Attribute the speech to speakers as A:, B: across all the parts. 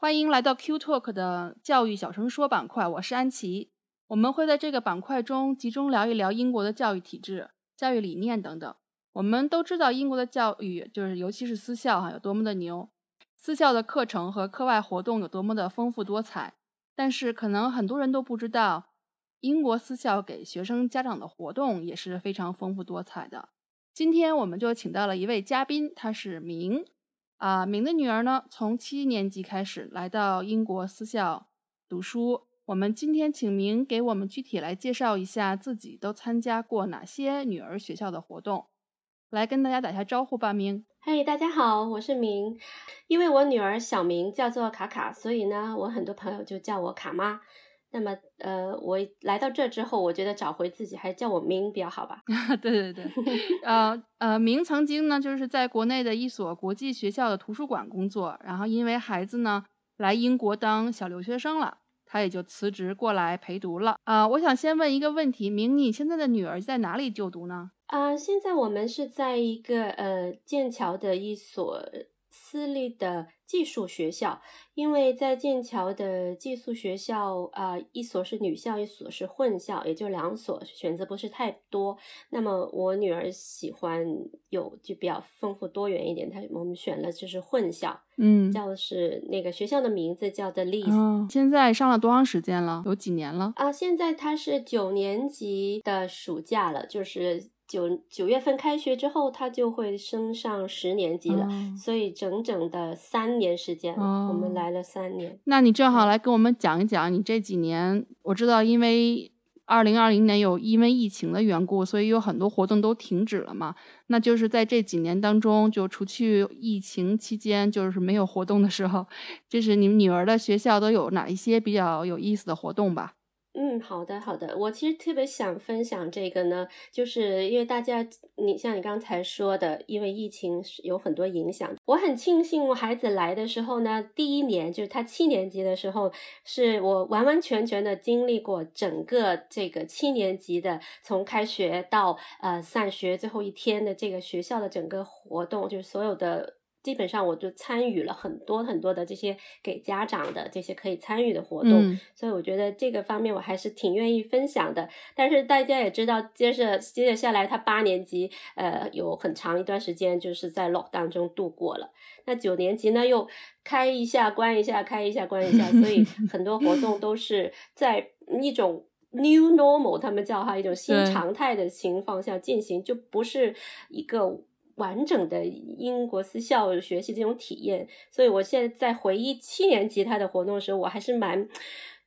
A: 欢迎来到 Q Talk 的教育小声说板块，我是安琪。我们会在这个板块中集中聊一聊英国的教育体制、教育理念等等。我们都知道英国的教育，就是尤其是私校哈，有多么的牛。私校的课程和课外活动有多么的丰富多彩。但是可能很多人都不知道，英国私校给学生家长的活动也是非常丰富多彩的。今天我们就请到了一位嘉宾，他是明，啊，明的女儿呢，从七年级开始来到英国私校读书。我们今天请明给我们具体来介绍一下自己都参加过哪些女儿学校的活动，来跟大家打下招呼吧，明。
B: 嗨，大家好，我是明。因为我女儿小名叫做卡卡，所以呢，我很多朋友就叫我卡妈。那么，呃，我来到这之后，我觉得找回自己，还是叫我明比较好吧？
A: 对 对对，呃呃，明曾经呢，就是在国内的一所国际学校的图书馆工作，然后因为孩子呢来英国当小留学生了，他也就辞职过来陪读了。啊，我想先问一个问题，明，你现在的女儿在哪里就读呢？
B: 啊，现在我们是在一个呃剑桥的一所私立的寄宿学校，因为在剑桥的寄宿学校啊，一所是女校，一所是混校，也就两所，选择不是太多。那么我女儿喜欢有就比较丰富多元一点，她我们选了就是混校，
A: 嗯，
B: 叫的是那个学校的名字叫 The l e a s
A: 哦，现在上了多长时间了？有几年了？
B: 啊，现在她是九年级的暑假了，就是。九九月份开学之后，他就会升上十年级了，所以整整的三年时间，我们来了三年。
A: 那你正好来跟我们讲一讲，你这几年，我知道，因为二零二零年有因为疫情的缘故，所以有很多活动都停止了嘛。那就是在这几年当中，就除去疫情期间就是没有活动的时候，就是你们女儿的学校都有哪一些比较有意思的活动吧？
B: 嗯，好的，好的。我其实特别想分享这个呢，就是因为大家，你像你刚才说的，因为疫情有很多影响。我很庆幸我孩子来的时候呢，第一年就是他七年级的时候，是我完完全全的经历过整个这个七年级的从开学到呃散学最后一天的这个学校的整个活动，就是所有的。基本上我就参与了很多很多的这些给家长的这些可以参与的活动，所以我觉得这个方面我还是挺愿意分享的。但是大家也知道，接着接着下来，他八年级呃有很长一段时间就是在 lock 当中度过了。那九年级呢又开一下关一下，开一下关一下，所以 很多活动都是在一种 new normal，他们叫哈一种新常态的情况下进行，就不是一个。完整的英国私校学习这种体验，所以我现在在回忆七年级他的活动的时候，我还是蛮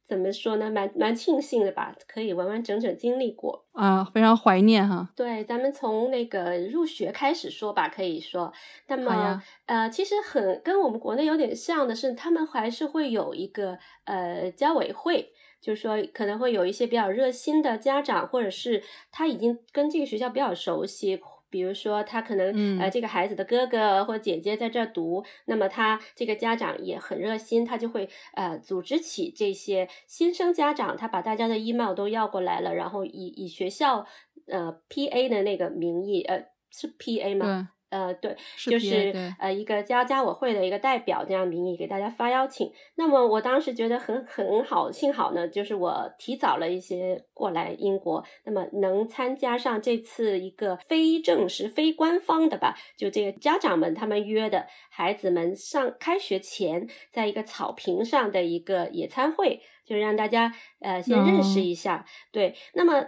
B: 怎么说呢，蛮蛮庆幸的吧，可以完完整整经历过
A: 啊，非常怀念哈。
B: 对，咱们从那个入学开始说吧，可以说，那么呃，其实很跟我们国内有点像的是，他们还是会有一个呃家委会，就是说可能会有一些比较热心的家长，或者是他已经跟这个学校比较熟悉。比如说，他可能呃，这个孩子的哥哥或姐姐在这儿读，那么他这个家长也很热心，他就会呃组织起这些新生家长，他把大家的 email 都要过来了，然后以以学校呃 PA 的那个名义，呃是 PA 吗？呃，对，就是呃一个家家委会的一个代表这样名义给大家发邀请。那么我当时觉得很很好，幸好呢，就是我提早了一些过来英国，那么能参加上这次一个非正式、非官方的吧，就这个家长们他们约的孩子们上开学前，在一个草坪上的一个野餐会，就是让大家呃先认识一下。对，那么。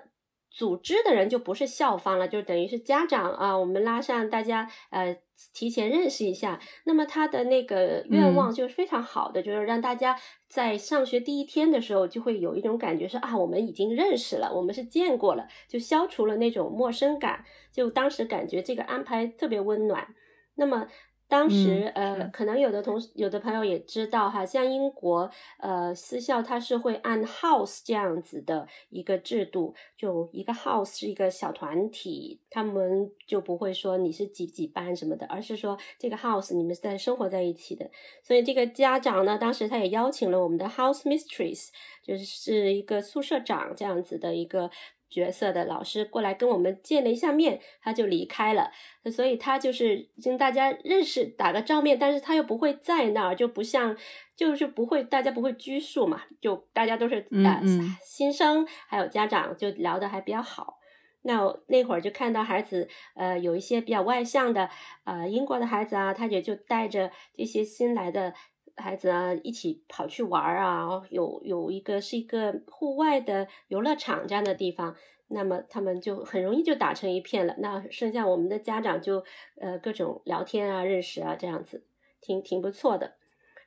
B: 组织的人就不是校方了，就等于是家长啊。我们拉上大家，呃，提前认识一下。那么他的那个愿望就是非常好的，就是让大家在上学第一天的时候就会有一种感觉，是啊，我们已经认识了，我们是见过了，就消除了那种陌生感。就当时感觉这个安排特别温暖。那么当时，呃，可能有的同有的朋友也知道哈，像英国，呃，私校它是会按 house 这样子的一个制度，就一个 house 是一个小团体，他们就不会说你是几几班什么的，而是说这个 house 你们是在生活在一起的。所以这个家长呢，当时他也邀请了我们的 house mistress，就是一个宿舍长这样子的一个。角色的老师过来跟我们见了一下面，他就离开了。所以他就是跟大家认识打个照面，但是他又不会在那儿，就不像就是不会大家不会拘束嘛，就大家都是呃新生，还有家长就聊的还比较好。那那会儿就看到孩子呃有一些比较外向的呃英国的孩子啊，他也就带着这些新来的。孩子啊，一起跑去玩儿啊！有有一个是一个户外的游乐场这样的地方，那么他们就很容易就打成一片了。那剩下我们的家长就呃各种聊天啊、认识啊这样子，挺挺不错的。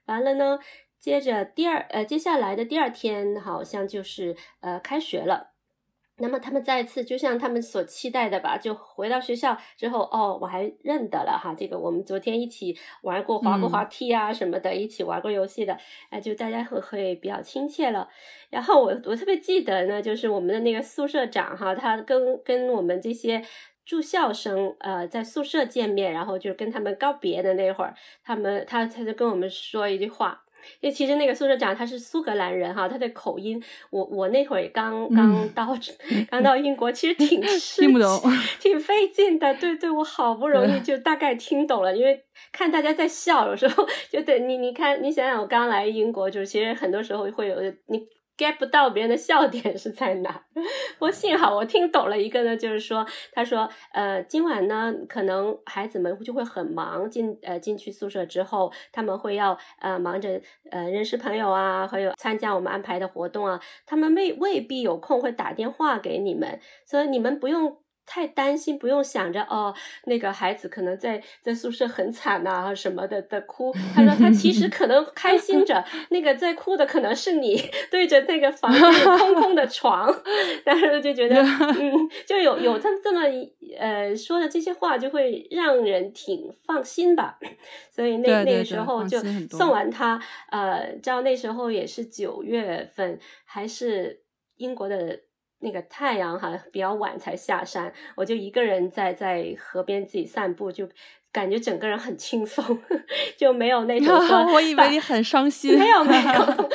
B: 完了呢，接着第二呃接下来的第二天好像就是呃开学了。那么他们再次就像他们所期待的吧，就回到学校之后，哦，我还认得了哈，这个我们昨天一起玩过滑过滑梯啊什么的，一起玩过游戏的，哎，就大家会会比较亲切了。然后我我特别记得呢，就是我们的那个宿舍长哈，他跟跟我们这些住校生呃在宿舍见面，然后就跟他们告别的那会儿，他们他他就跟我们说一句话。因为其实那个宿舍长他是苏格兰人哈，他的口音，我我那会儿刚刚到刚到英国，其实挺
A: 听不懂，
B: 挺费劲的。对对，我好不容易就大概听懂了，因为看大家在笑，有时候 就对你你看你想想，我刚来英国，就是其实很多时候会有你。Get 不到别人的笑点是在哪？我幸好我听懂了一个呢，就是说，他说，呃，今晚呢，可能孩子们就会很忙，进呃进去宿舍之后，他们会要呃忙着呃认识朋友啊，还有参加我们安排的活动啊，他们未未必有空会打电话给你们，所以你们不用。太担心，不用想着哦，那个孩子可能在在宿舍很惨呐什么的的哭。他说他其实可能开心着，那个在哭的可能是你，对着那个房间空空的床，但是就觉得嗯，就有有他这么呃说的这些话，就会让人挺放心吧。所以那那个时候就送完他，呃，知道那时候也是九月份，还是英国的。那个太阳还比较晚才下山，我就一个人在在河边自己散步，就感觉整个人很轻松，就没有那种 说。
A: 我以为你很伤心。
B: 没有没 有，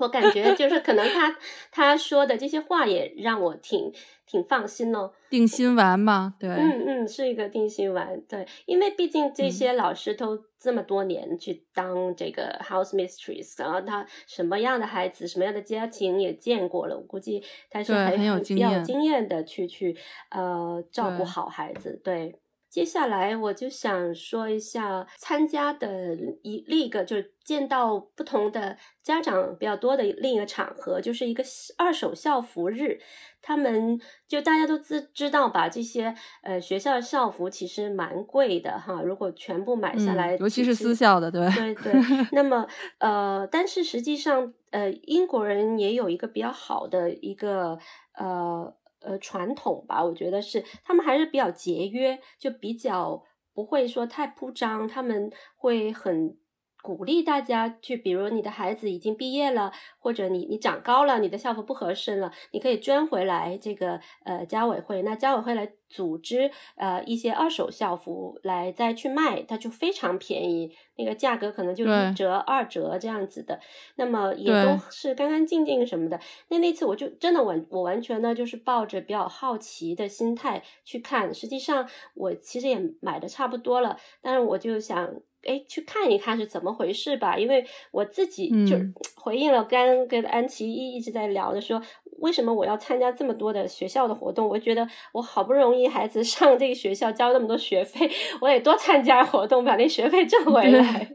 B: 我感觉就是可能他他说的这些话也让我挺。挺放心哦，
A: 定心丸嘛，对，
B: 嗯嗯，是一个定心丸，对，因为毕竟这些老师都这么多年去当这个 house mistress，然后他什么样的孩子，什么样的家庭也见过了，我估计他是很
A: 有
B: 比较经验的去去呃照顾好孩子，对。接下来我就想说一下参加的一另一个，就是见到不同的家长比较多的另一个场合，就是一个二手校服日。他们就大家都知知道吧，这些呃学校的校服其实蛮贵的哈。如果全部买下来，
A: 尤其是私校的，对
B: 对对。那么呃，但是实际上呃，英国人也有一个比较好的一个呃。呃，传统吧，我觉得是他们还是比较节约，就比较不会说太铺张，他们会很。鼓励大家去，比如你的孩子已经毕业了，或者你你长高了，你的校服不合身了，你可以捐回来这个呃家委会，那家委会来组织呃一些二手校服来再去卖，它就非常便宜，那个价格可能就一折二折这样子的，那么也都是干干净净什么的。那那次我就真的完我完全呢就是抱着比较好奇的心态去看，实际上我其实也买的差不多了，但是我就想。哎，去看一看是怎么回事吧，因为我自己就回应了刚跟安琪一一直在聊的说。为什么我要参加这么多的学校的活动？我觉得我好不容易孩子 上这个学校交那么多学费，我也多参加活动，把那学费挣回来，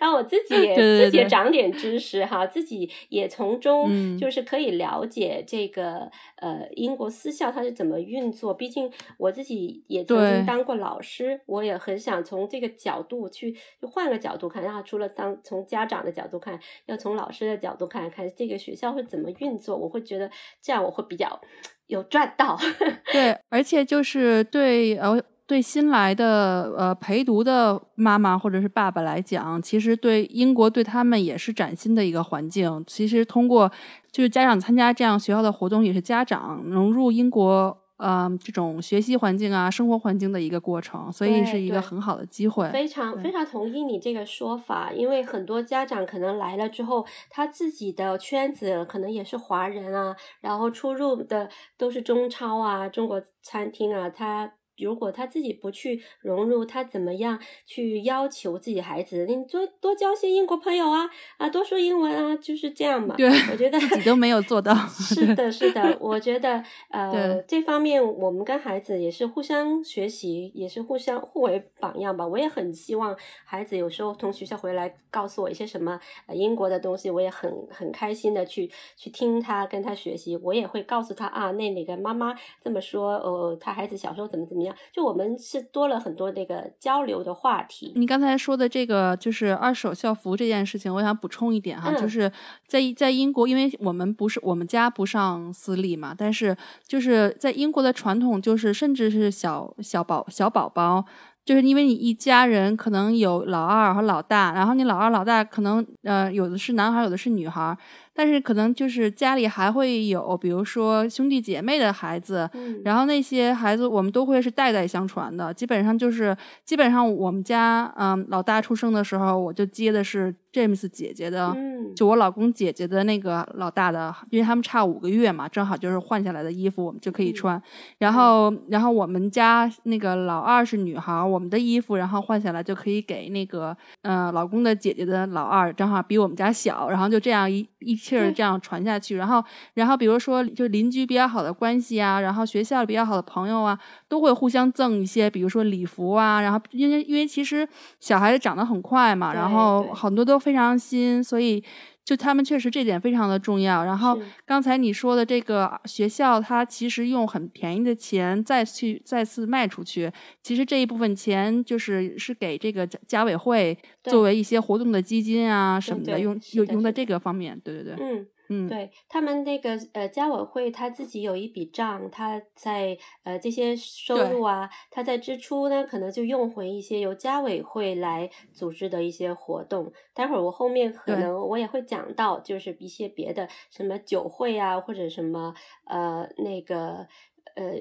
B: 然后我自己也自己也长点知识哈，自己也从中就是可以了解这个呃英国私校它是怎么运作。毕竟我自己也曾经当过老师，我也很想从这个角度去就换个角度看，然后除了当从家长的角度看，要从老师的角度看看这个学校会怎么运作，我会觉得。这样我会比较有赚到，
A: 对，而且就是对呃，对新来的呃陪读的妈妈或者是爸爸来讲，其实对英国对他们也是崭新的一个环境。其实通过就是家长参加这样学校的活动，也是家长融入英国。嗯，这种学习环境啊，生活环境的一个过程，所以是一个很好的机会。
B: 非常非常同意你这个说法，因为很多家长可能来了之后，他自己的圈子可能也是华人啊，然后出入的都是中超啊、中国餐厅啊，他。如果他自己不去融入，他怎么样去要求自己孩子？你多多交些英国朋友啊，啊，多说英文啊，就是这样嘛。
A: 对，
B: 我觉得
A: 自己都没有做到。
B: 是的，是的，我觉得呃，这方面我们跟孩子也是互相学习，也是互相互为榜样吧。我也很希望孩子有时候从学校回来告诉我一些什么英国的东西，我也很很开心的去去听他跟他学习。我也会告诉他啊，那哪个妈妈这么说，呃，他孩子小时候怎么怎么样。就我们是多了很多那个交流的话题。
A: 你刚才说的这个就是二手校服这件事情，我想补充一点哈，就是在在英国，因为我们不是我们家不上私立嘛，但是就是在英国的传统就是，甚至是小小宝小宝宝。就是因为你一家人可能有老二和老大，然后你老二老大可能呃有的是男孩，有的是女孩，但是可能就是家里还会有，比如说兄弟姐妹的孩子，然后那些孩子我们都会是代代相传的，基本上就是基本上我们家嗯老大出生的时候，我就接的是。James 姐姐的，就我老公姐姐的那个老大的，因为他们差五个月嘛，正好就是换下来的衣服，我们就可以穿。然后，然后我们家那个老二是女孩，我们的衣服，然后换下来就可以给那个，嗯，老公的姐姐的老二，正好比我们家小，然后就这样一一气儿这样传下去。然后，然后比如说就邻居比较好的关系啊，然后学校比较好的朋友啊，都会互相赠一些，比如说礼服啊。然后，因为因为其实小孩子长得很快嘛，然后很多都。非常新，所以就他们确实这点非常的重要。然后刚才你说的这个学校，它其实用很便宜的钱再去再次卖出去，其实这一部分钱就是是给这个家委会作为一些活动的基金啊什么的用用用在这个方面。对对对，
B: 嗯。
A: 嗯，
B: 对他们那个呃家委会他自己有一笔账，他在呃这些收入啊，他在支出呢，可能就用回一些由家委会来组织的一些活动。待会儿我后面可能我也会讲到，就是一些别的什么酒会啊，或者什么呃那个呃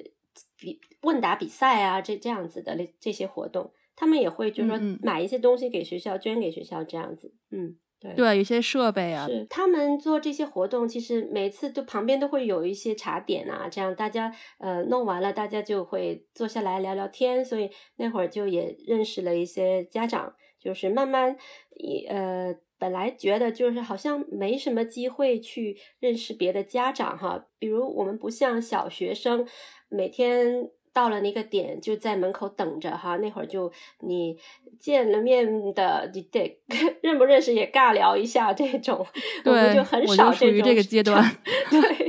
B: 比问答比赛啊，这这样子的这这些活动，他们也会就是说买一些东西给学校，捐给学校这样子，嗯。
A: 对，有些设备啊，
B: 是他们做这些活动，其实每次都旁边都会有一些茶点啊，这样大家呃弄完了，大家就会坐下来聊聊天，所以那会儿就也认识了一些家长，就是慢慢呃本来觉得就是好像没什么机会去认识别的家长哈，比如我们不像小学生每天。到了那个点，就在门口等着哈。那会儿就你见了面的，你得认不认识也尬聊一下这种，我们就很少这种。
A: 这个阶段，
B: 对，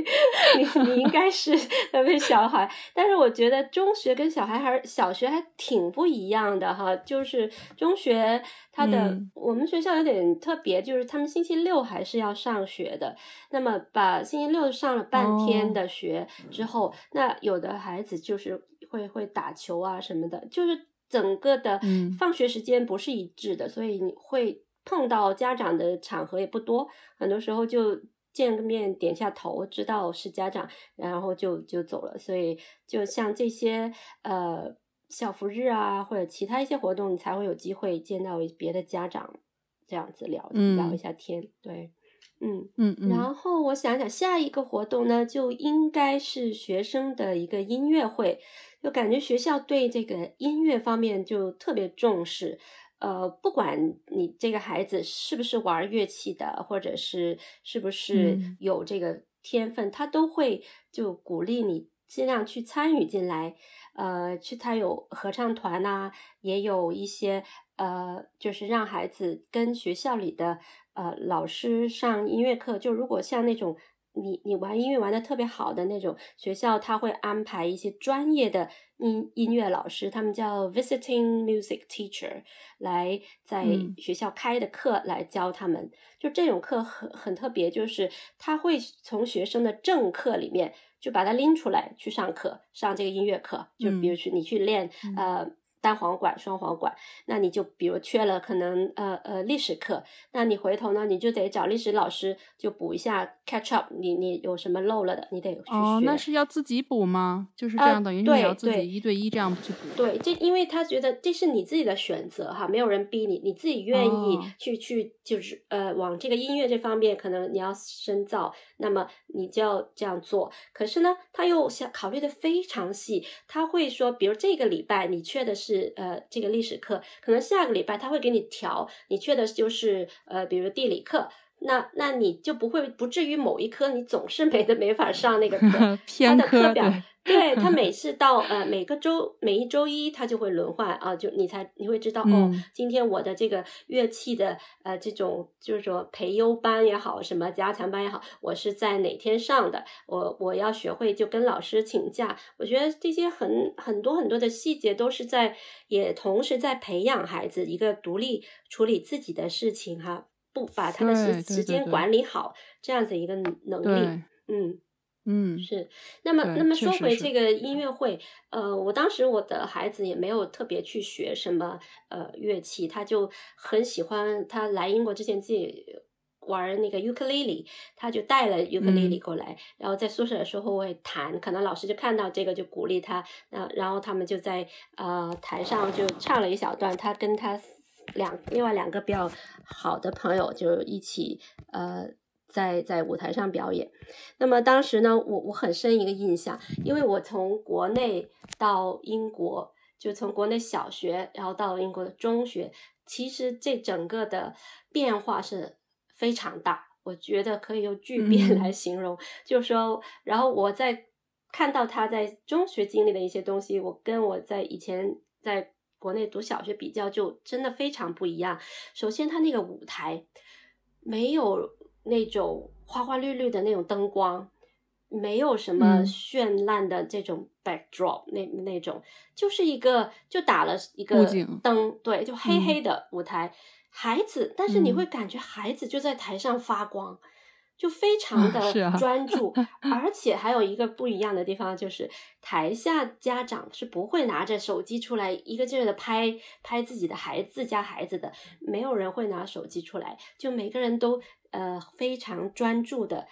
B: 你你应该是 特别小孩，但是我觉得中学跟小孩还是小学还挺不一样的哈。就是中学他的我们学校有点特别，就是他们星期六还是要上学的。那么把星期六上了半天的学之后，那有的孩子就是。会会打球啊什么的，就是整个的放学时间不是一致的，所以你会碰到家长的场合也不多，很多时候就见个面点下头，知道是家长，然后就就走了。所以就像这些呃校服日啊，或者其他一些活动，你才会有机会见到别的家长，这样子聊聊一下天。对，
A: 嗯嗯嗯。
B: 然后我想想，下一个活动呢，就应该是学生的一个音乐会。就感觉学校对这个音乐方面就特别重视，呃，不管你这个孩子是不是玩乐器的，或者是是不是有这个天分，他都会就鼓励你尽量去参与进来。呃，去他有合唱团呐，也有一些呃，就是让孩子跟学校里的呃老师上音乐课。就如果像那种。你你玩音乐玩的特别好的那种学校，他会安排一些专业的音音乐老师，他们叫 visiting music teacher，来在学校开的课来教他们。就这种课很很特别，就是他会从学生的正课里面就把它拎出来去上课，上这个音乐课。就比如去你去练呃。单簧管、双簧管，那你就比如缺了可能呃呃历史课，那你回头呢你就得找历史老师就补一下 catch up，你你有什么漏了的，你得去学。
A: 哦，那是要自己补吗？就是这样，等于你要自己一对一这样去补。
B: 对，这因为他觉得这是你自己的选择哈，没有人逼你，你自己愿意去去就是呃往这个音乐这方面可能你要深造，那么你就要这样做。可是呢，他又想考虑的非常细，他会说，比如这个礼拜你缺的是。是呃，这个历史课可能下个礼拜他会给你调，你缺的就是呃，比如地理课，那那你就不会不至于某一科你总是没的没法上那个课，他的课表。对他 每次到呃每个周每一周一他就会轮换啊，就你才你会知道哦，今天我的这个乐器的呃这种就是说培优班也好，什么加强班也好，我是在哪天上的，我我要学会就跟老师请假。我觉得这些很很多很多的细节都是在也同时在培养孩子一个独立处理自己的事情哈，不把他的时时间管理好这样子一个能力，嗯。
A: 嗯，
B: 是。那么，那么说回这个音乐会，呃，我当时我的孩子也没有特别去学什么呃乐器，他就很喜欢。他来英国之前自己玩那个尤克里里，他就带了尤克里里过来，然后在宿舍的时候会弹。可能老师就看到这个就鼓励他，那然后他们就在呃台上就唱了一小段。他跟他两另外两个比较好的朋友就一起呃。在在舞台上表演，那么当时呢，我我很深一个印象，因为我从国内到英国，就从国内小学，然后到英国的中学，其实这整个的变化是非常大，我觉得可以用巨变来形容。就是说，然后我在看到他在中学经历的一些东西，我跟我在以前在国内读小学比较，就真的非常不一样。首先，他那个舞台没有。那种花花绿绿的那种灯光，没有什么绚烂的这种 backdrop，那那种就是一个就打了一个灯，对，就黑黑的舞台，孩子，但是你会感觉孩子就在台上发光。就非 常的专注，而且还有一个不一样的地方，就是台下家长是不会拿着手机出来一个劲儿的拍拍自己的孩子家孩子的，没有人会拿手机出来，就每个人都呃非常专注的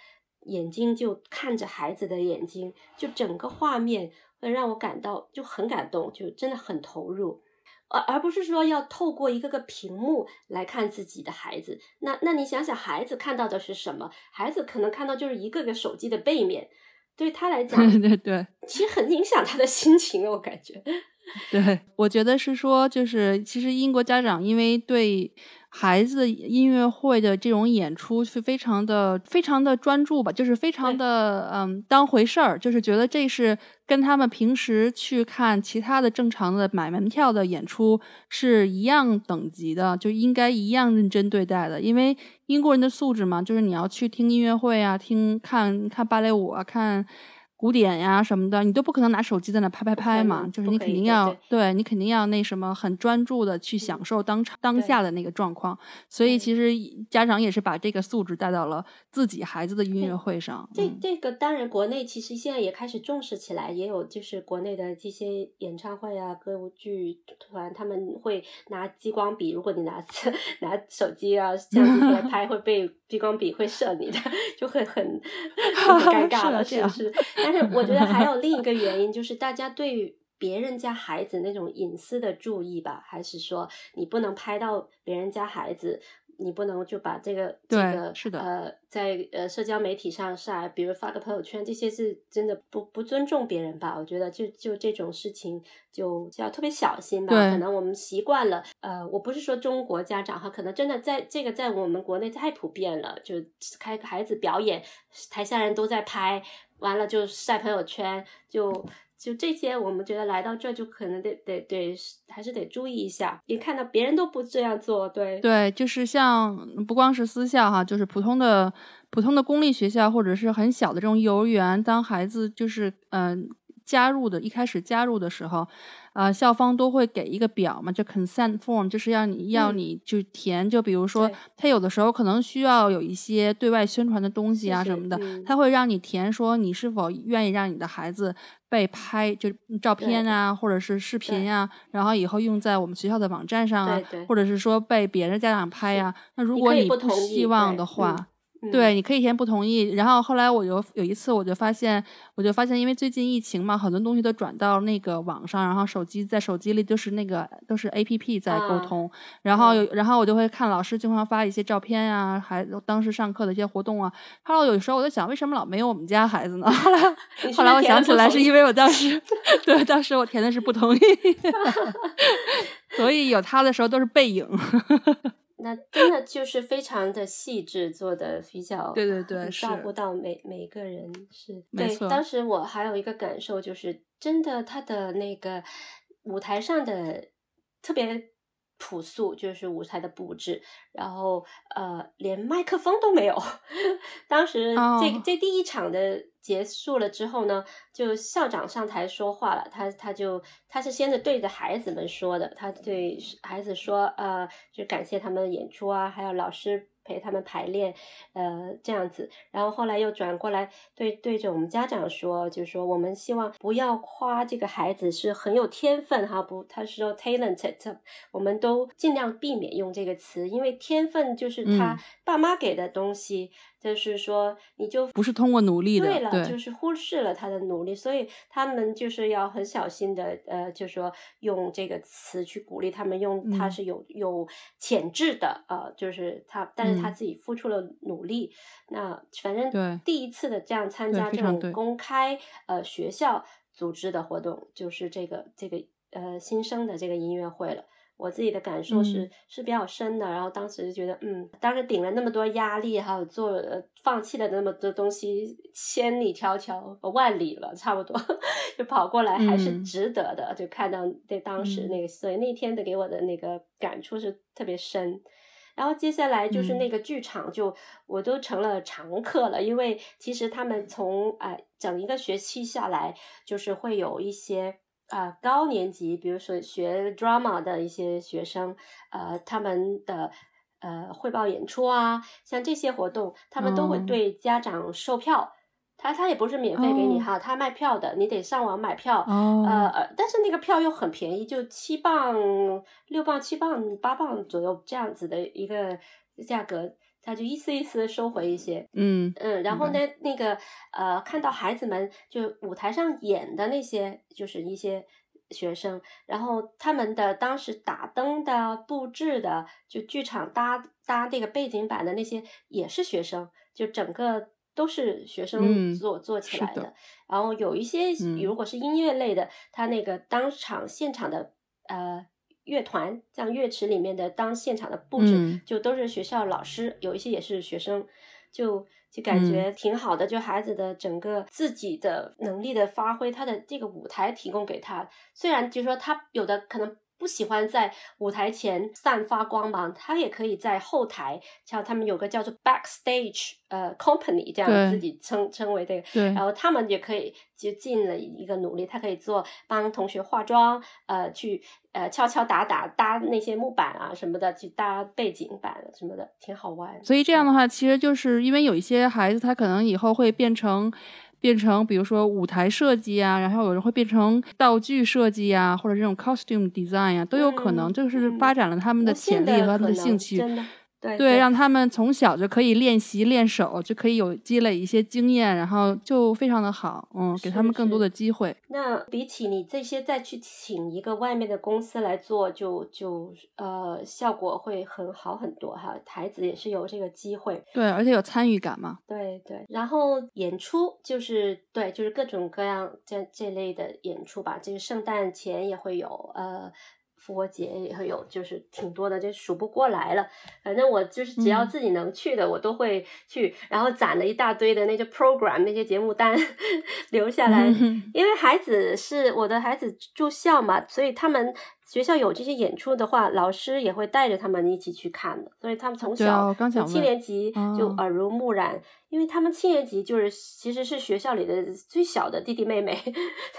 B: 眼睛就看着孩子的眼睛，就整个画面会让我感到就很感动，就真的很投入。而而不是说要透过一个个屏幕来看自己的孩子，那那你想想，孩子看到的是什么？孩子可能看到就是一个个手机的背面，对他来讲，
A: 对对对，
B: 其实很影响他的心情，我感觉。
A: 对，我觉得是说，就是其实英国家长因为对。孩子音乐会的这种演出是非常的、非常的专注吧，就是非常的嗯当回事儿，就是觉得这是跟他们平时去看其他的正常的买门票的演出是一样等级的，就应该一样认真对待的。因为英国人的素质嘛，就是你要去听音乐会啊，听看看芭蕾舞啊，看。古典呀什么的，你都不可能拿手机在那拍拍拍嘛，就是你肯定要，对你肯定要那什么很专注的去享受当场当下的那个状况。所以其实家长也是把这个素质带到了自己孩子的音乐会上。
B: 这这个当然，国内其实现在也开始重视起来，也有就是国内的这些演唱会啊、歌舞剧团，他们会拿激光笔，如果你拿 拿手机啊相机来拍，会被激光笔会射你的，就会很 很尴 尬了，是不是？但是我觉得还有另一个原因，就是大家对别人家孩子那种隐私的注意吧，还是说你不能拍到别人家孩子，你不能就把这个这个
A: 是的
B: 呃在呃社交媒体上晒，比如发个朋友圈，这些是真的不不尊重别人吧？我觉得就就这种事情就要特别小心吧。可能我们习惯了，呃，我不是说中国家长哈，可能真的在这个在我们国内太普遍了，就开孩子表演，台下人都在拍。完了就晒朋友圈，就就这些，我们觉得来到这就可能得得得，还是得注意一下。你看到别人都不这样做，对
A: 对，就是像不光是私校哈，就是普通的普通的公立学校或者是很小的这种幼儿园，当孩子就是嗯。加入的，一开始加入的时候，啊，校方都会给一个表嘛，就 consent form，就是要你要你就填，就比如说他有的时候可能需要有一些对外宣传的东西啊什么的，他会让你填说你是否愿意让你的孩子被拍，就照片啊，或者是视频呀，然后以后用在我们学校的网站上啊，或者是说被别的家长拍呀。那如果你不希望的话。对，你可以填不同意。然后后来我就有一次，我就发现，我就发现，因为最近疫情嘛，很多东西都转到那个网上，然后手机在手机里就是那个都是 A P P 在沟通。然后有，然后我就会看老师经常发一些照片呀，还当时上课的一些活动啊。后来有时候我在想，为什么老没有我们家孩子呢？后来后来我想起来，是因为我当时 对当时我填的是不同意，所以有他的时候都是背影。
B: 那真的就是非常的细致，做的比较
A: 对对对，
B: 照顾到每每个人是。
A: 对，
B: 当时我还有一个感受就是，真的他的那个舞台上的特别。朴素就是舞台的布置，然后呃，连麦克风都没有。当时这这第一场的结束了之后呢，就校长上台说话了，他他就他是先是对着孩子们说的，他对孩子说，呃，就感谢他们演出啊，还有老师。陪他们排练，呃，这样子，然后后来又转过来对对着我们家长说，就是说我们希望不要夸这个孩子是很有天分哈，不，他说 talented，我们都尽量避免用这个词，因为天分就是他爸妈给的东西。就是说，你就
A: 不是通过努力的，
B: 对了，就是忽视了他的努力，所以他们就是要很小心的，呃，就说用这个词去鼓励他们，用他是有有潜质的，呃，就是他，但是他自己付出了努力。那反正第一次的这样参加这种公开呃学校组织的活动，就是这个这个呃新生的这个音乐会了。我自己的感受是是比较深的，然后当时就觉得，嗯，当时顶了那么多压力，还有做呃放弃了那么多东西，千里迢迢万里了，差不多 就跑过来，还是值得的。就看到对当时那个，所以那天的给我的那个感触是特别深。然后接下来就是那个剧场，就我都成了常客了，因为其实他们从哎整一个学期下来，就是会有一些。啊，高年级，比如说学 drama 的一些学生，呃，他们的呃汇报演出啊，像这些活动，他们都会对家长售票。他他也不是免费给你哈，他卖票的，你得上网买票。呃呃，但是那个票又很便宜，就七磅、六磅、七磅、八磅左右这样子的一个价格。他就一丝一丝收回一些，
A: 嗯
B: 嗯，然后呢，那个呃，看到孩子们就舞台上演的那些，就是一些学生，然后他们的当时打灯的布置的，就剧场搭搭那个背景板的那些也是学生，就整个都是学生做做起来的。然后有一些如果是音乐类的，他那个当场现场的呃。乐团像乐池里面的当现场的布置，就都是学校老师，有一些也是学生，就就感觉挺好的。就孩子的整个自己的能力的发挥，他的这个舞台提供给他，虽然就是说他有的可能。不喜欢在舞台前散发光芒，他也可以在后台，像他们有个叫做 backstage 呃 company 这样自己称称为这个，然后他们也可以就尽了一个努力，他可以做帮同学化妆，呃，去呃敲敲打打搭那些木板啊什么的，去搭背景板什么的，挺好玩。
A: 所以这样的话，其实就是因为有一些孩子，他可能以后会变成。变成比如说舞台设计啊，然后有人会变成道具设计啊，或者这种 costume design 啊，都有可能，就是发展了他们的潜力和他们的兴趣。
B: 对，
A: 让他们从小就可以练习练手，就可以有积累一些经验，然后就非常的好，嗯，给他们更多的机会。
B: 那比起你这些再去请一个外面的公司来做，就就呃效果会很好很多哈。孩子也是有这个机会，
A: 对，而且有参与感嘛。
B: 对对，然后演出就是对，就是各种各样这这类的演出吧。这个圣诞前也会有，呃。复活节也会有，就是挺多的，就数不过来了。反正我就是只要自己能去的，我都会去，然后攒了一大堆的那些 program 那些节目单 留下来。因为孩子是我的孩子住校嘛，所以他们学校有这些演出的话，老师也会带着他们一起去看的。所以他们从小从七年级就耳濡目染，因为他们七年级就是其实是学校里的最小的弟弟妹妹，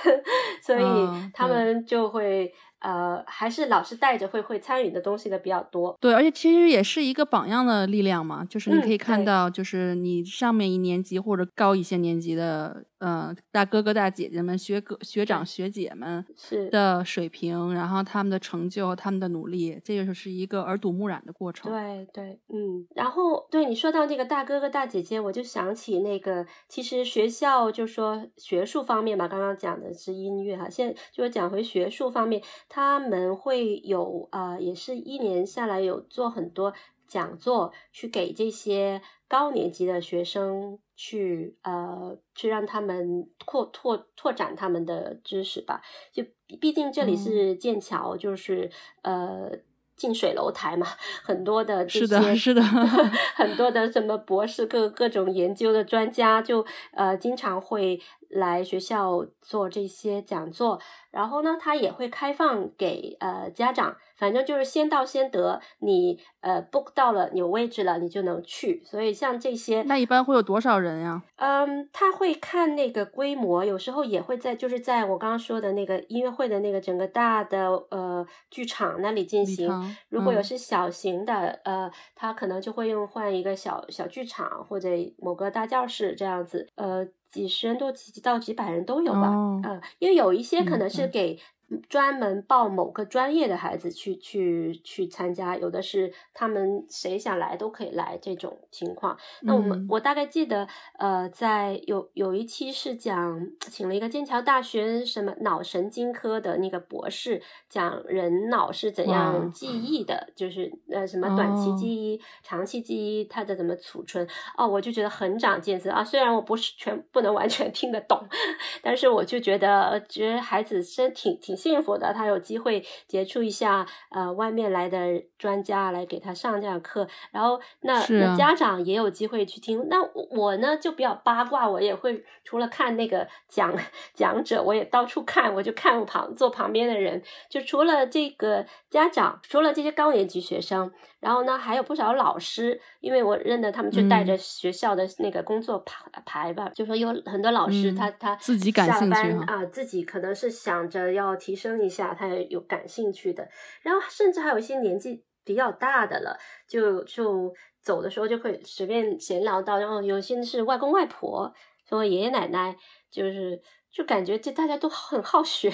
B: 所以他们就会。呃，还是老师带着会会参与的东西的比较多。
A: 对，而且其实也是一个榜样的力量嘛，就是你可以看到，就是你上面一年级或者高一些年级的。嗯，大哥哥大姐姐们、学哥学长学姐们
B: 是
A: 的水平，然后他们的成就、他们的努力，这就是一个耳濡目染的过程。
B: 对对，嗯，然后对你说到那个大哥哥大姐姐，我就想起那个，其实学校就说学术方面吧，刚刚讲的是音乐哈，现在就讲回学术方面，他们会有啊，也是一年下来有做很多讲座，去给这些高年级的学生。去呃，去让他们扩拓拓展他们的知识吧。就毕竟这里是剑桥，就是呃近水楼台嘛，很多的这
A: 些是的，
B: 很多的什么博士各各种研究的专家，就呃经常会来学校做这些讲座。然后呢，他也会开放给呃家长。反正就是先到先得，你呃 book 到了有位置了，你就能去。所以像这些，
A: 那一般会有多少人呀？
B: 嗯，他会看那个规模，有时候也会在，就是在我刚刚说的那个音乐会的那个整个大的呃剧场那里进行。如果有是小型的，呃，他可能就会用换一个小小剧场或者某个大教室这样子，呃，几十人都几到几百人都有吧。嗯，因为有一些可能是给。专门报某个专业的孩子去去去参加，有的是他们谁想来都可以来这种情况。那我们我大概记得，呃，在有有一期是讲请了一个剑桥大学什么脑神经科的那个博士，讲人脑是怎样记忆的，就是呃什么短期记忆、长期记忆它的怎么储存。哦，我就觉得很长见识啊！虽然我不是全不能完全听得懂，但是我就觉得觉得孩子真挺挺。幸福的，他有机会接触一下呃外面来的专家来给他上这样课，然后那那家长也有机会去听。那我呢就比较八卦，我也会除了看那个讲讲者，我也到处看，我就看旁坐旁边的人，就除了这个家长，除了这些高年级学生。然后呢，还有不少老师，因为我认得他们就带着学校的那个工作牌牌吧，就说有很多老师，他他
A: 自己感兴趣
B: 啊，自己可能是想着要提升一下，他有感兴趣的。然后甚至还有一些年纪比较大的了，就就走的时候就会随便闲聊到，然后有些是外公外婆，说爷爷奶奶，就是就感觉这大家都很好学。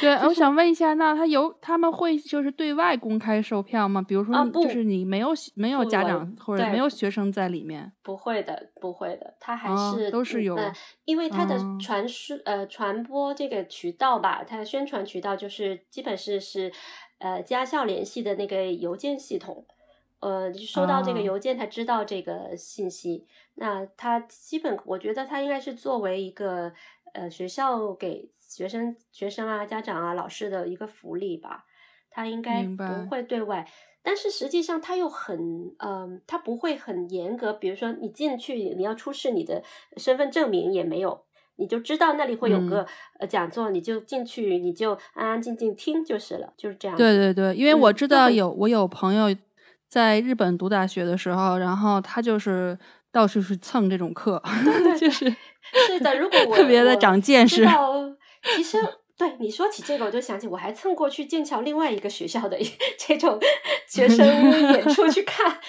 A: 对，我想问一下，那他有他们会就是对外公开售票吗？比如说，就是你没有没有家长或者没有学生在里面，
B: 不会的，不会的，他还是
A: 都是有，
B: 因为他的传输呃传播这个渠道吧，他的宣传渠道就是基本是是呃家校联系的那个邮件系统，呃收到这个邮件才知道这个信息。那他基本我觉得他应该是作为一个呃学校给。学生、学生啊，家长啊，老师的一个福利吧，他应该不会对外，但是实际上他又很，嗯，他不会很严格。比如说你进去，你要出示你的身份证明也没有，你就知道那里会有个呃讲座，你就进去，你就安安静静听就是了，就是这样。
A: 对对对，因为我知道有我有朋友在日本读大学的时候，然后他就是到处去蹭这种课，就是
B: 是的，如果我
A: 特别的长见识。
B: 其实，对你说起这个，我就想起我还蹭过去剑桥另外一个学校的 这种学生 演出去看。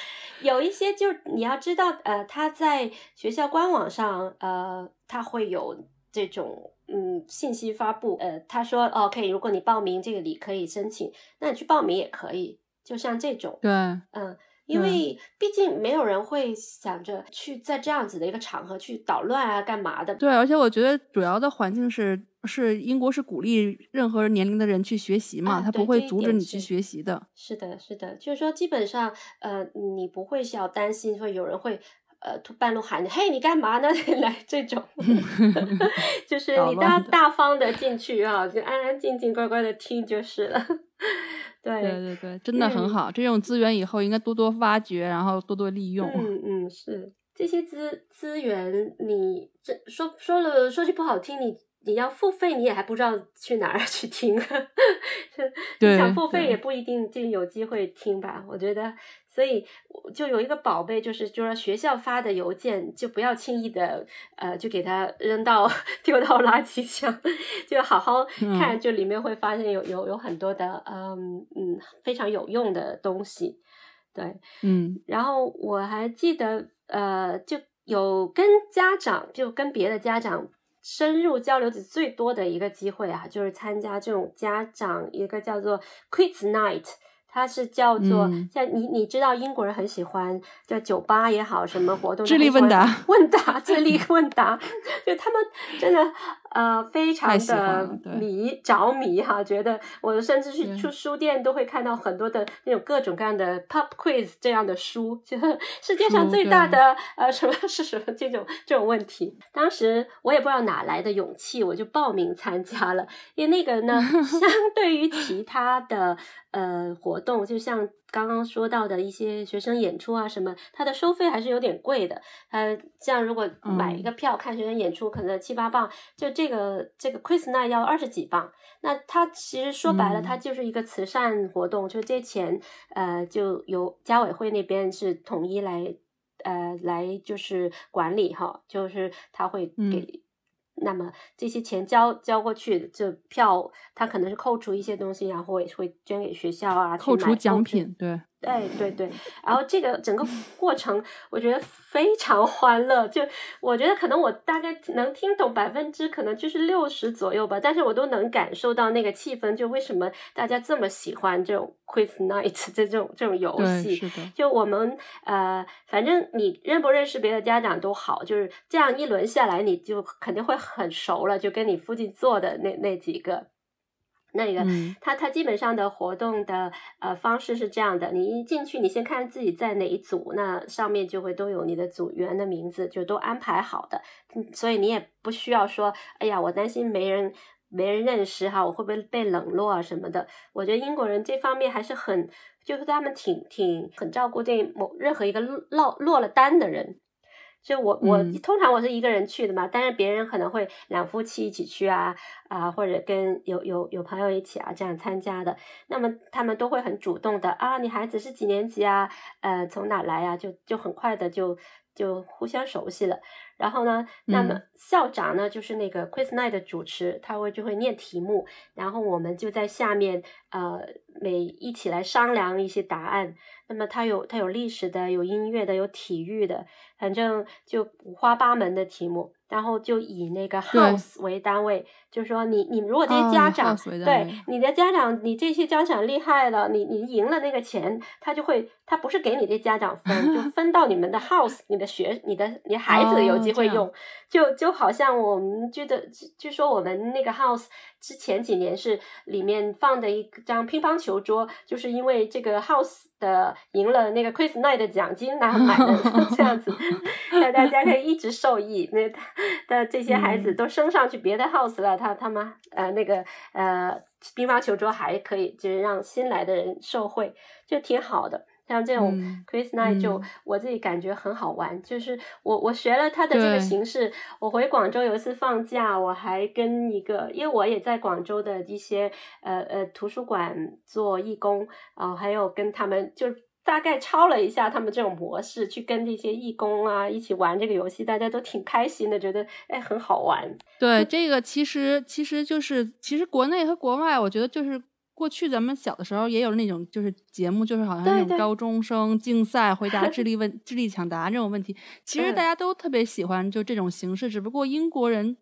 B: 有一些就你要知道，呃，他在学校官网上，呃，他会有这种嗯信息发布。呃，他说，OK，如果你报名这个，你可以申请，那你去报名也可以。就像这种，
A: 对，
B: 嗯。因为毕竟没有人会想着去在这样子的一个场合去捣乱啊，干嘛的？
A: 对，而且我觉得主要的环境是是英国是鼓励任何年龄的人去学习嘛，他不会阻止你去学习的。
B: 是的，是的，就是说基本上呃，你不会需要担心说有人会呃半路喊你嘿你干嘛呢？来这种，就是你大大方的进去啊，就安安静静乖乖的听就是了。对
A: 对对对，真的很好，这种资源以后应该多多挖掘，然后多多利用。
B: 嗯嗯，是这些资资源，你这说说了说句不好听，你你要付费，你也还不知道去哪儿去听。你想付费也不一定就有机会听吧？我觉得。所以就有一个宝贝，就是就是学校发的邮件，就不要轻易的呃，就给它扔到丢到垃圾箱，就好好看，就里面会发现有有有很多的嗯嗯非常有用的东西，对，
A: 嗯，
B: 然后我还记得呃，就有跟家长就跟别的家长深入交流的最多的一个机会啊，就是参加这种家长一个叫做 Quiz Night。它是叫做像你你知道英国人很喜欢叫酒吧也好什么活动，
A: 智力问答。
B: 问答智力问答，就他们真的呃非常的迷着迷哈，觉得我甚至去去书店都会看到很多的那种各种各样的 pop quiz 这样的书，就 世界上最大的呃什么 是什么这种这种问题。当时我也不知道哪来的勇气，我就报名参加了，因为那个呢 相对于其他的。呃，活动就像刚刚说到的一些学生演出啊什么，它的收费还是有点贵的。呃，像如果买一个票看学生演出，可能七八磅，就这个这个 Quiz Night 要二十几磅。那它其实说白了，它就是一个慈善活动，就这钱呃就由家委会那边是统一来呃来就是管理哈，就是他会给。那么这些钱交交过去，这票他可能是扣除一些东西，然后也会捐给学校啊，
A: 扣除奖品，对。
B: 对对对，然后这个整个过程我觉得非常欢乐，就我觉得可能我大概能听懂百分之可能就是六十左右吧，但是我都能感受到那个气氛，就为什么大家这么喜欢这种 quiz night 这种这种游戏，就我们呃，反正你认不认识别的家长都好，就是这样一轮下来，你就肯定会很熟了，就跟你附近坐的那那几个。那个，他他基本上的活动的呃方式是这样的：你一进去，你先看自己在哪一组，那上面就会都有你的组员的名字，就都安排好的。所以你也不需要说，哎呀，我担心没人没人认识哈，我会不会被冷落啊什么的？我觉得英国人这方面还是很，就是他们挺挺很照顾这某任何一个落落了单的人。就我我通常我是一个人去的嘛，但是别人可能会两夫妻一起去啊啊，或者跟有有有朋友一起啊这样参加的，那么他们都会很主动的啊，你孩子是几年级啊？呃，从哪来啊？就就很快的就就互相熟悉了。然后呢，那么校长呢就是那个 Quiz Night 的主持，他会就会念题目，然后我们就在下面呃每一起来商量一些答案。那么他有他有历史的，有音乐的，有体育的，反正就五花八门的题目。然后就以那个 house 为单位，就是说你你如果这些家长对你的家长，你这些家长厉害了，你你赢了那个钱，他就会他不是给你这家长分，就 分到你们的 house，你的学你的你孩子有机会用，就就好像我们觉得据说我们那个 house 之前几年是里面放的一张乒乓球桌，就是因为这个 house 的赢了那个 Quiz Night 的奖金然后买的 这样子，让 大家可以一直受益那他。的这些孩子都升上去别的 house 了，他他们呃那个呃乒乓球桌还可以，就是让新来的人受惠，就挺好的。像这种 Chris Night 就我自己感觉很好玩，就是我我学了他的这个形式。我回广州有一次放假，我还跟一个，因为我也在广州的一些呃呃图书馆做义工啊，还有跟他们就。大概抄了一下他们这种模式，去跟这些义工啊一起玩这个游戏，大家都挺开心的，觉得哎很好玩。
A: 对，这个其实其实就是其实国内和国外，我觉得就是过去咱们小的时候也有那种就是节目，就是好像那种高中生竞赛回答 智力问智力抢答这种问题，其实大家都特别喜欢就这种形式，只不过英国人。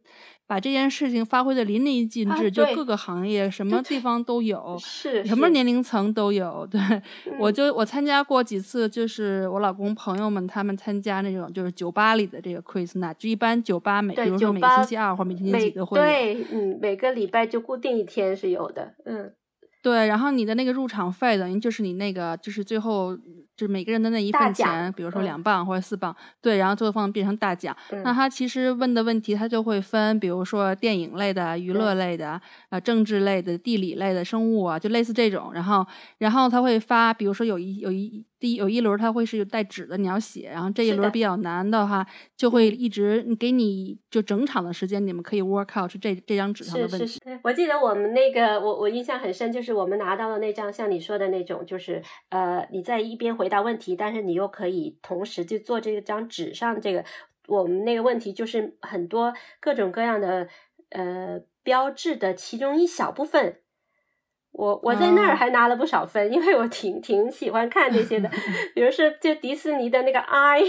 A: 把这件事情发挥的淋漓尽致，就各个行业什么地方都有，
B: 是
A: 什么年龄层都有。对，我就我参加过几次，就是我老公朋友们他们参加那种就是酒吧里的这个 quiz night，就一般酒吧每比如说每星期二或每星期几都会。
B: 对，嗯，每个礼拜就固定一天是有的，嗯。
A: 对，然后你的那个入场费等于就是你那个就是最后就是每个人的那一份钱，比如说两磅或者四磅，对，然后最后放变成大奖。那他其实问的问题他就会分，比如说电影类的、娱乐类的、呃政治类的、地理类的、生物啊，就类似这种。然后然后他会发，比如说有一有一第一有一轮他会是有带纸的，你要写。然后这一轮比较难的话，就会一直给你就整场的时间，你们可以 work out 这这张纸上的问题。
B: 是是是，我记得我们那个我我印象很深，就是。我们拿到了那张，像你说的那种，就是呃，你在一边回答问题，但是你又可以同时就做这张纸上这个。我们那个问题就是很多各种各样的呃标志的其中一小部分。我我在那儿还拿了不少分，因为我挺挺喜欢看这些的。比如说，就迪士尼的那个 I，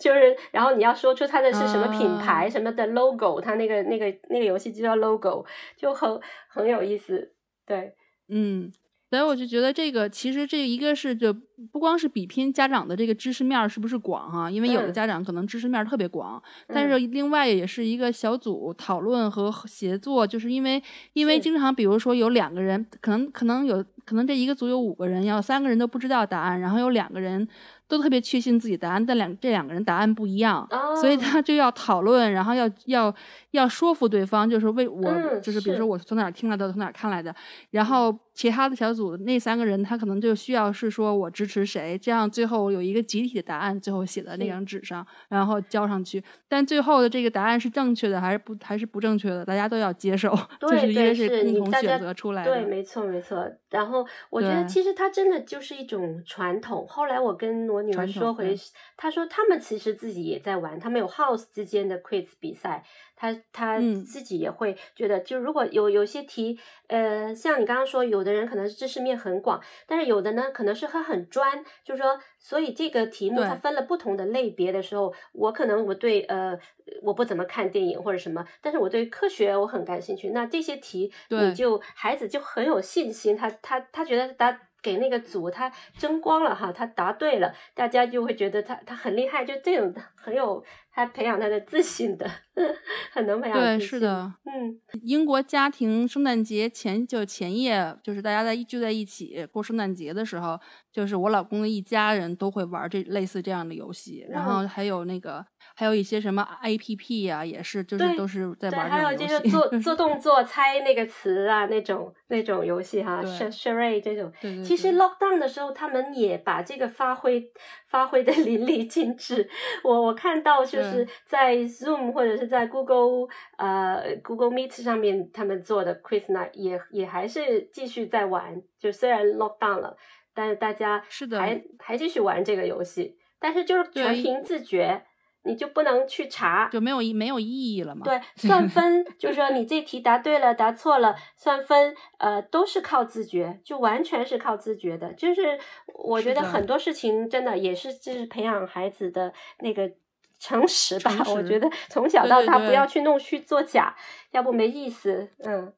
B: 就是然后你要说出它的是什么品牌什么的 logo，它那个那个那个游戏就叫 logo，就很很有意思，对。
A: 嗯，所以我就觉得这个其实这一个是就不光是比拼家长的这个知识面是不是广哈，因为有的家长可能知识面特别广，但是另外也是一个小组讨论和协作，就是因为因为经常比如说有两个人，可能可能有可能这一个组有五个人，要三个人都不知道答案，然后有两个人。都特别确信自己答案，但两这两个人答案不一样，所以他就要讨论，然后要要要说服对方，就是为我，就是比如说我从哪儿听来的，从哪儿看来的，然后其他的小组那三个人他可能就需要是说我支持谁，这样最后有一个集体的答案，最后写在那张纸上，然后交上去。但最后的这个答案是正确的还是不还是不正确的，大家都要接受，就是因为是共同选择出来的。
B: 对，没错没错。然后我觉得其实它真的就是一种传统。后来我跟我女儿说回，她说他们其实自己也在玩，他们有 house 之间的 quiz 比赛，他他自己也会觉得，就如果有有些题，呃，像你刚刚说，有的人可能知识面很广，但是有的呢，可能是他很专，就是说，所以这个题目它分了不同的类别的时候，我可能我对呃我不怎么看电影或者什么，但是我对科学我很感兴趣，那这些题你就孩子就很有信心，他他他觉得答。给那个组他争光了哈，他答对了，大家就会觉得他他很厉害，就这种很有。他培养他的自信的，很能培养。
A: 对，是的，
B: 嗯，
A: 英国家庭圣诞节前就前夜，就是大家在聚在一起过圣诞节的时候，就是我老公的一家人都会玩这类似这样的游戏，然后还有那个还有一些什么 A P P 呀，也是就是都是在玩这
B: 种游戏。还有就是做做 动作猜那个词啊，那种那种游戏哈，charade 这种。
A: 对对。
B: 其实 lockdown 的时候，他们也把这个发挥发挥的淋漓尽致。我我看到就是。在 Zoom 或者是在 Google 呃 Google Meet 上面他们做的 Quiz Night 也也还是继续在玩，就虽然 lock down 了，但是大家
A: 是的
B: 还还继续玩这个游戏，但是就是全凭自觉，你就不能去查，
A: 就没有没有意义了嘛？
B: 对，算分就是说你这题答对了答错了算分，呃都是靠自觉，就完全是靠自觉的。就是我觉得很多事情真的也是就是培养孩子的那个。诚实吧，我觉得从小到大不要去弄虚作假，要不没意思。嗯，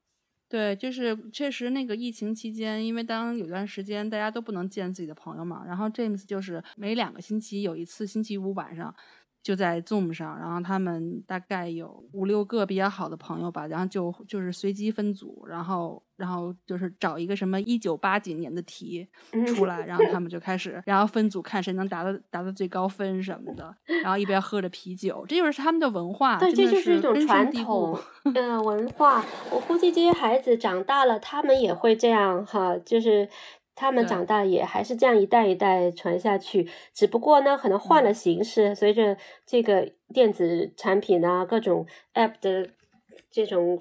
A: 对，就是确实那个疫情期间，因为当有段时间大家都不能见自己的朋友嘛，然后 James 就是每两个星期有一次星期五晚上。就在 Zoom 上，然后他们大概有五六个比较好的朋友吧，然后就就是随机分组，然后然后就是找一个什么一九八几年的题出来，然后他们就开始，然后分组看谁能达到达到最高分什么的，然后一边喝着啤酒，这就是他们的文化，
B: 对，这就是一种传
A: 统，
B: 嗯，文化。我估计这些孩子长大了，他们也会这样哈，就是。他们长大也还是这样一代一代传下去，只不过呢，可能换了形式。随着这个电子产品啊，各种 App 的这种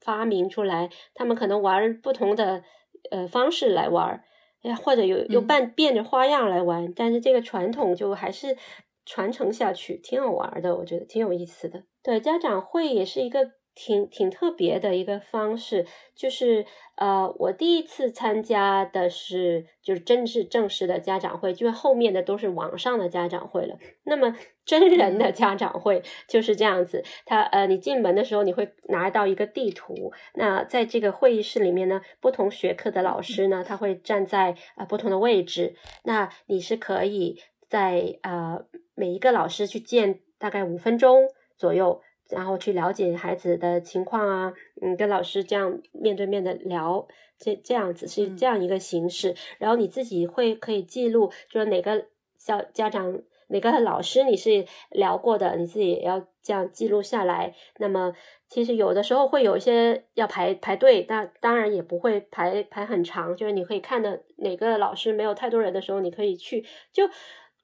B: 发明出来，他们可能玩不同的呃方式来玩，哎，或者有有扮变着花样来玩。但是这个传统就还是传承下去，挺好玩的，我觉得挺有意思的。对，家长会也是一个。挺挺特别的一个方式，就是呃，我第一次参加的是就是真是正式的家长会，因为后面的都是网上的家长会了。那么真人的家长会就是这样子，他呃，你进门的时候你会拿到一个地图，那在这个会议室里面呢，不同学科的老师呢，他会站在呃不同的位置，那你是可以在呃每一个老师去见大概五分钟左右。然后去了解孩子的情况啊，嗯，跟老师这样面对面的聊，这这样子是这样一个形式。然后你自己会可以记录，就是哪个小家长、哪个老师你是聊过的，你自己也要这样记录下来。那么其实有的时候会有一些要排排队，但当然也不会排排很长，就是你可以看的哪个老师没有太多人的时候，你可以去就。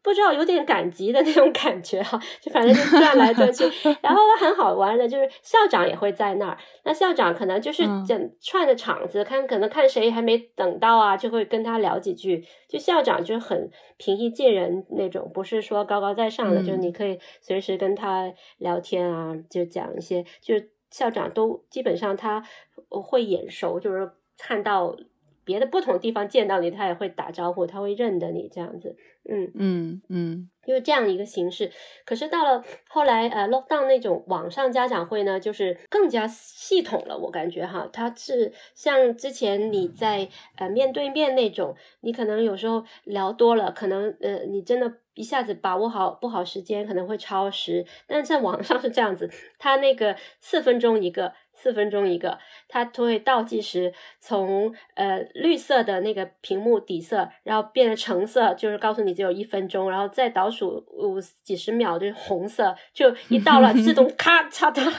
B: 不知道有点赶集的那种感觉哈，就反正就转来转去，然后很好玩的，就是校长也会在那儿。那校长可能就是整串的场子，看可能看谁还没等到啊，就会跟他聊几句。就校长就很平易近人那种，不是说高高在上的，就你可以随时跟他聊天啊，就讲一些。就校长都基本上他会眼熟，就是看到。别的不同地方见到你，他也会打招呼，他会认得你这样子，
A: 嗯嗯嗯，
B: 因为这样一个形式。可是到了后来，呃，lockdown 那种网上家长会呢，就是更加系统了，我感觉哈，它是像之前你在呃面对面那种，你可能有时候聊多了，可能呃你真的一下子把握好不好时间，可能会超时。但是在网上是这样子，他那个四分钟一个。四分钟一个，它都会倒计时，从呃绿色的那个屏幕底色，然后变成橙色，就是告诉你只有一分钟，然后再倒数五几十秒就是红色，就一到了自动咔嚓的，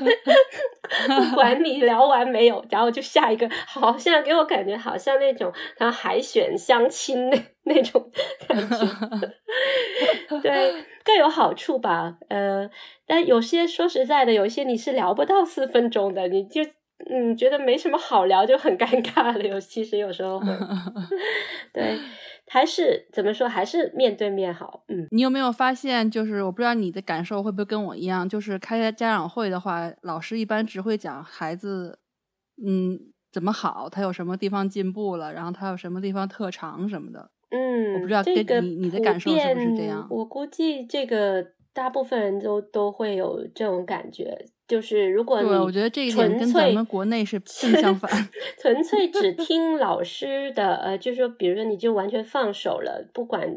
B: 不管你聊完没有，然后就下一个，好像给我感觉好像那种他海选相亲那 那种感觉，对，各有好处吧，呃。但有些说实在的，有些你是聊不到四分钟的，你就嗯觉得没什么好聊，就很尴尬了。有其实有时候会，对，还是怎么说，还是面对面好。嗯，
A: 你有没有发现，就是我不知道你的感受会不会跟我一样，就是开家长会的话，老师一般只会讲孩子嗯怎么好，他有什么地方进步了，然后他有什么地方特长什么的。
B: 嗯，
A: 我不知道跟你你的感受是不是这样？
B: 我估计这个。大部分人都都会有这种感觉，就是如果你
A: 我觉得这一点跟咱们国内是正相反，
B: 纯粹只听老师的，呃，就是说，比如说你就完全放手了，不管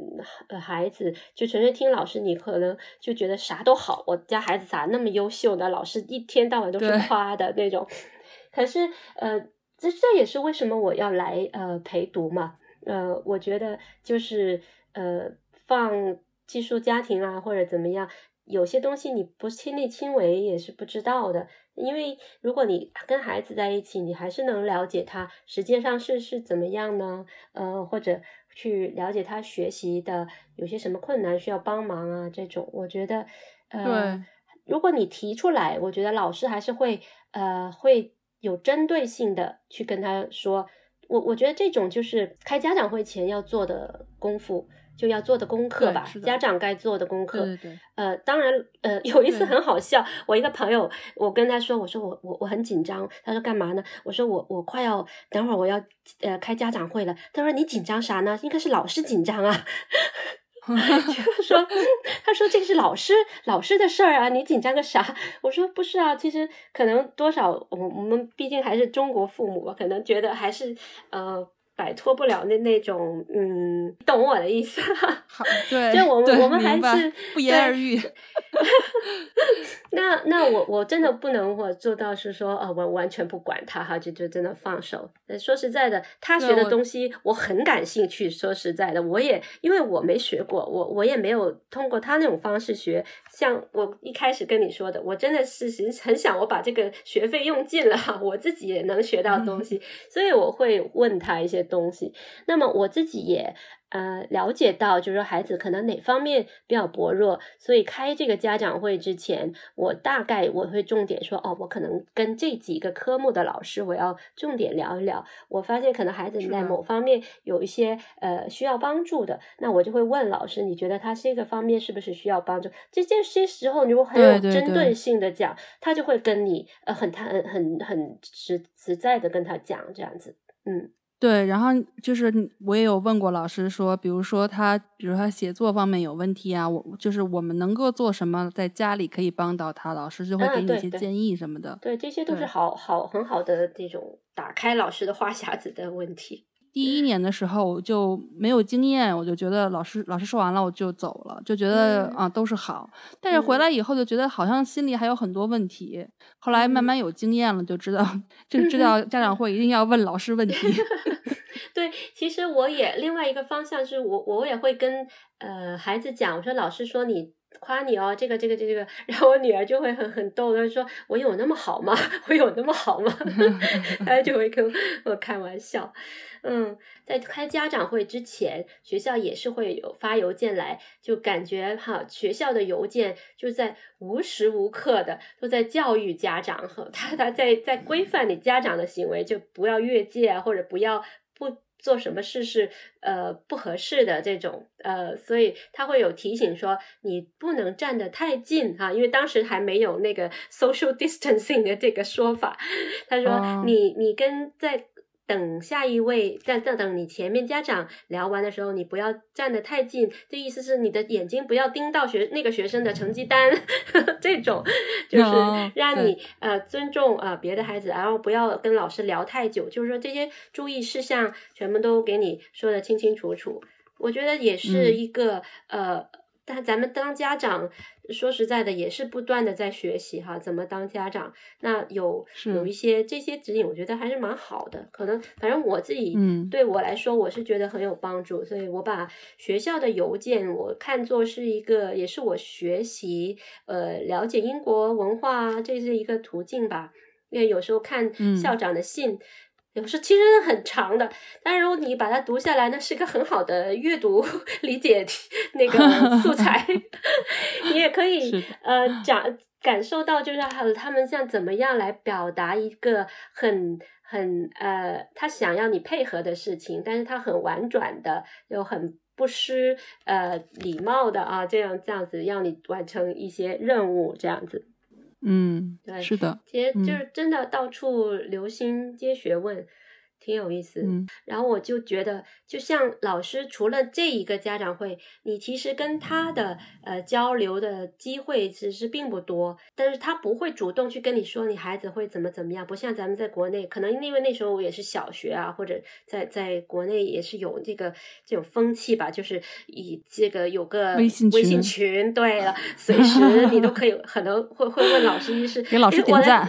B: 孩子，就纯粹听老师，你可能就觉得啥都好，我家孩子咋那么优秀呢？老师一天到晚都是夸的那种。可是，呃，这这也是为什么我要来呃陪读嘛，呃，我觉得就是呃放。寄宿家庭啊，或者怎么样，有些东西你不亲力亲为也是不知道的。因为如果你跟孩子在一起，你还是能了解他实际上是是怎么样呢？呃，或者去了解他学习的有些什么困难需要帮忙啊，这种我觉得，呃，如果你提出来，我觉得老师还是会呃会有针对性的去跟他说。我我觉得这种就是开家长会前要做的功夫。就要做的功课吧，家长该做的功课。
A: 对对。
B: 呃，当然，呃，有一次很好笑，我一个朋友，我跟他说，我说我我我很紧张，他说干嘛呢？我说我我快要等会儿我要呃开家长会了。他说你紧张啥呢？应该是老师紧张啊。就说他说这个是老师老师的事儿啊，你紧张个啥？我说不是啊，其实可能多少我我们毕竟还是中国父母，可能觉得还是呃。摆脱不了那那种，嗯，懂我的意思。
A: 好，对，
B: 就我们我们还是
A: 不言而喻。
B: 那那我我真的不能我做到是说，呃，我完全不管他哈，就就真的放手。说实在的，他学的东西我很感兴趣。说实在的，我也因为我没学过，我我也没有通过他那种方式学。像我一开始跟你说的，我真的是很想我把这个学费用尽了，我自己也能学到东西，所以我会问他一些。东西，那么我自己也呃了解到，就是说孩子可能哪方面比较薄弱，所以开这个家长会之前，我大概我会重点说，哦，我可能跟这几个科目的老师，我要重点聊一聊。我发现可能孩子在某方面有一些呃需要帮助的，那我就会问老师，你觉得他这个方面是不是需要帮助？这这些时候，如果很有针对性的讲，他就会跟你呃很很很很实实在的跟他讲这样子，嗯。
A: 对，然后就是我也有问过老师说，比如说他，比如他写作方面有问题啊，我就是我们能够做什么，在家里可以帮到他，老师就会给你一些建议什么的。
B: 对，这些都是好好很好的这种打开老师的话匣子的问题。
A: 第一年的时候我就没有经验，我就觉得老师老师说完了我就走了，就觉得啊都是好。但是回来以后就觉得好像心里还有很多问题。后来慢慢有经验了，就知道 就知道家长会一定要问老师问题。
B: 对，其实我也另外一个方向是我我也会跟呃孩子讲，我说老师说你。夸你哦，这个这个这个，然后我女儿就会很很逗，她说：“我有那么好吗？我有那么好吗？” 她就会跟我开玩笑。嗯，在开家长会之前，学校也是会有发邮件来，就感觉哈，学校的邮件就在无时无刻的都在教育家长和他他在在规范你家长的行为，就不要越界，或者不要。做什么事是呃不合适的这种呃，所以他会有提醒说你不能站得太近哈，因为当时还没有那个 social distancing 的这个说法。他说你你跟在。等下一位，在等等你前面家长聊完的时候，你不要站得太近。这意思是你的眼睛不要盯到学那个学生的成绩单，这种就是让你呃尊重呃别的孩子，然后不要跟老师聊太久。就是说这些注意事项全部都给你说的清清楚楚。我觉得也是一个呃。但咱们当家长，说实在的，也是不断的在学习哈，怎么当家长？那有有一些这些指引，我觉得还是蛮好的。可能反正我自己，嗯，对我来说，我是觉得很有帮助。所以我把学校的邮件，我看作是一个，也是我学习呃了解英国文化这是一个途径吧。因为有时候看校长的信。有时其实很长的，但是如果你把它读下来，那是一个很好的阅读理解那个 素材。你也可以呃讲感受到，就是他们像怎么样来表达一个很很呃他想要你配合的事情，但是他很婉转的，又很不失呃礼貌的啊，这样这样子让你完成一些任务，这样子。
A: 嗯，
B: 对，
A: 是的，
B: 其实就是真的到处留心接学问。挺有意思，然后我就觉得，就像老师除了这一个家长会，你其实跟他的呃交流的机会其实并不多，但是他不会主动去跟你说你孩子会怎么怎么样，不像咱们在国内，可能因为那时候我也是小学啊，或者在在国内也是有这个这种风气吧，就是以这个有个微信群，对了，随时你都可以可能会会问老师一是
A: 给老。师点赞，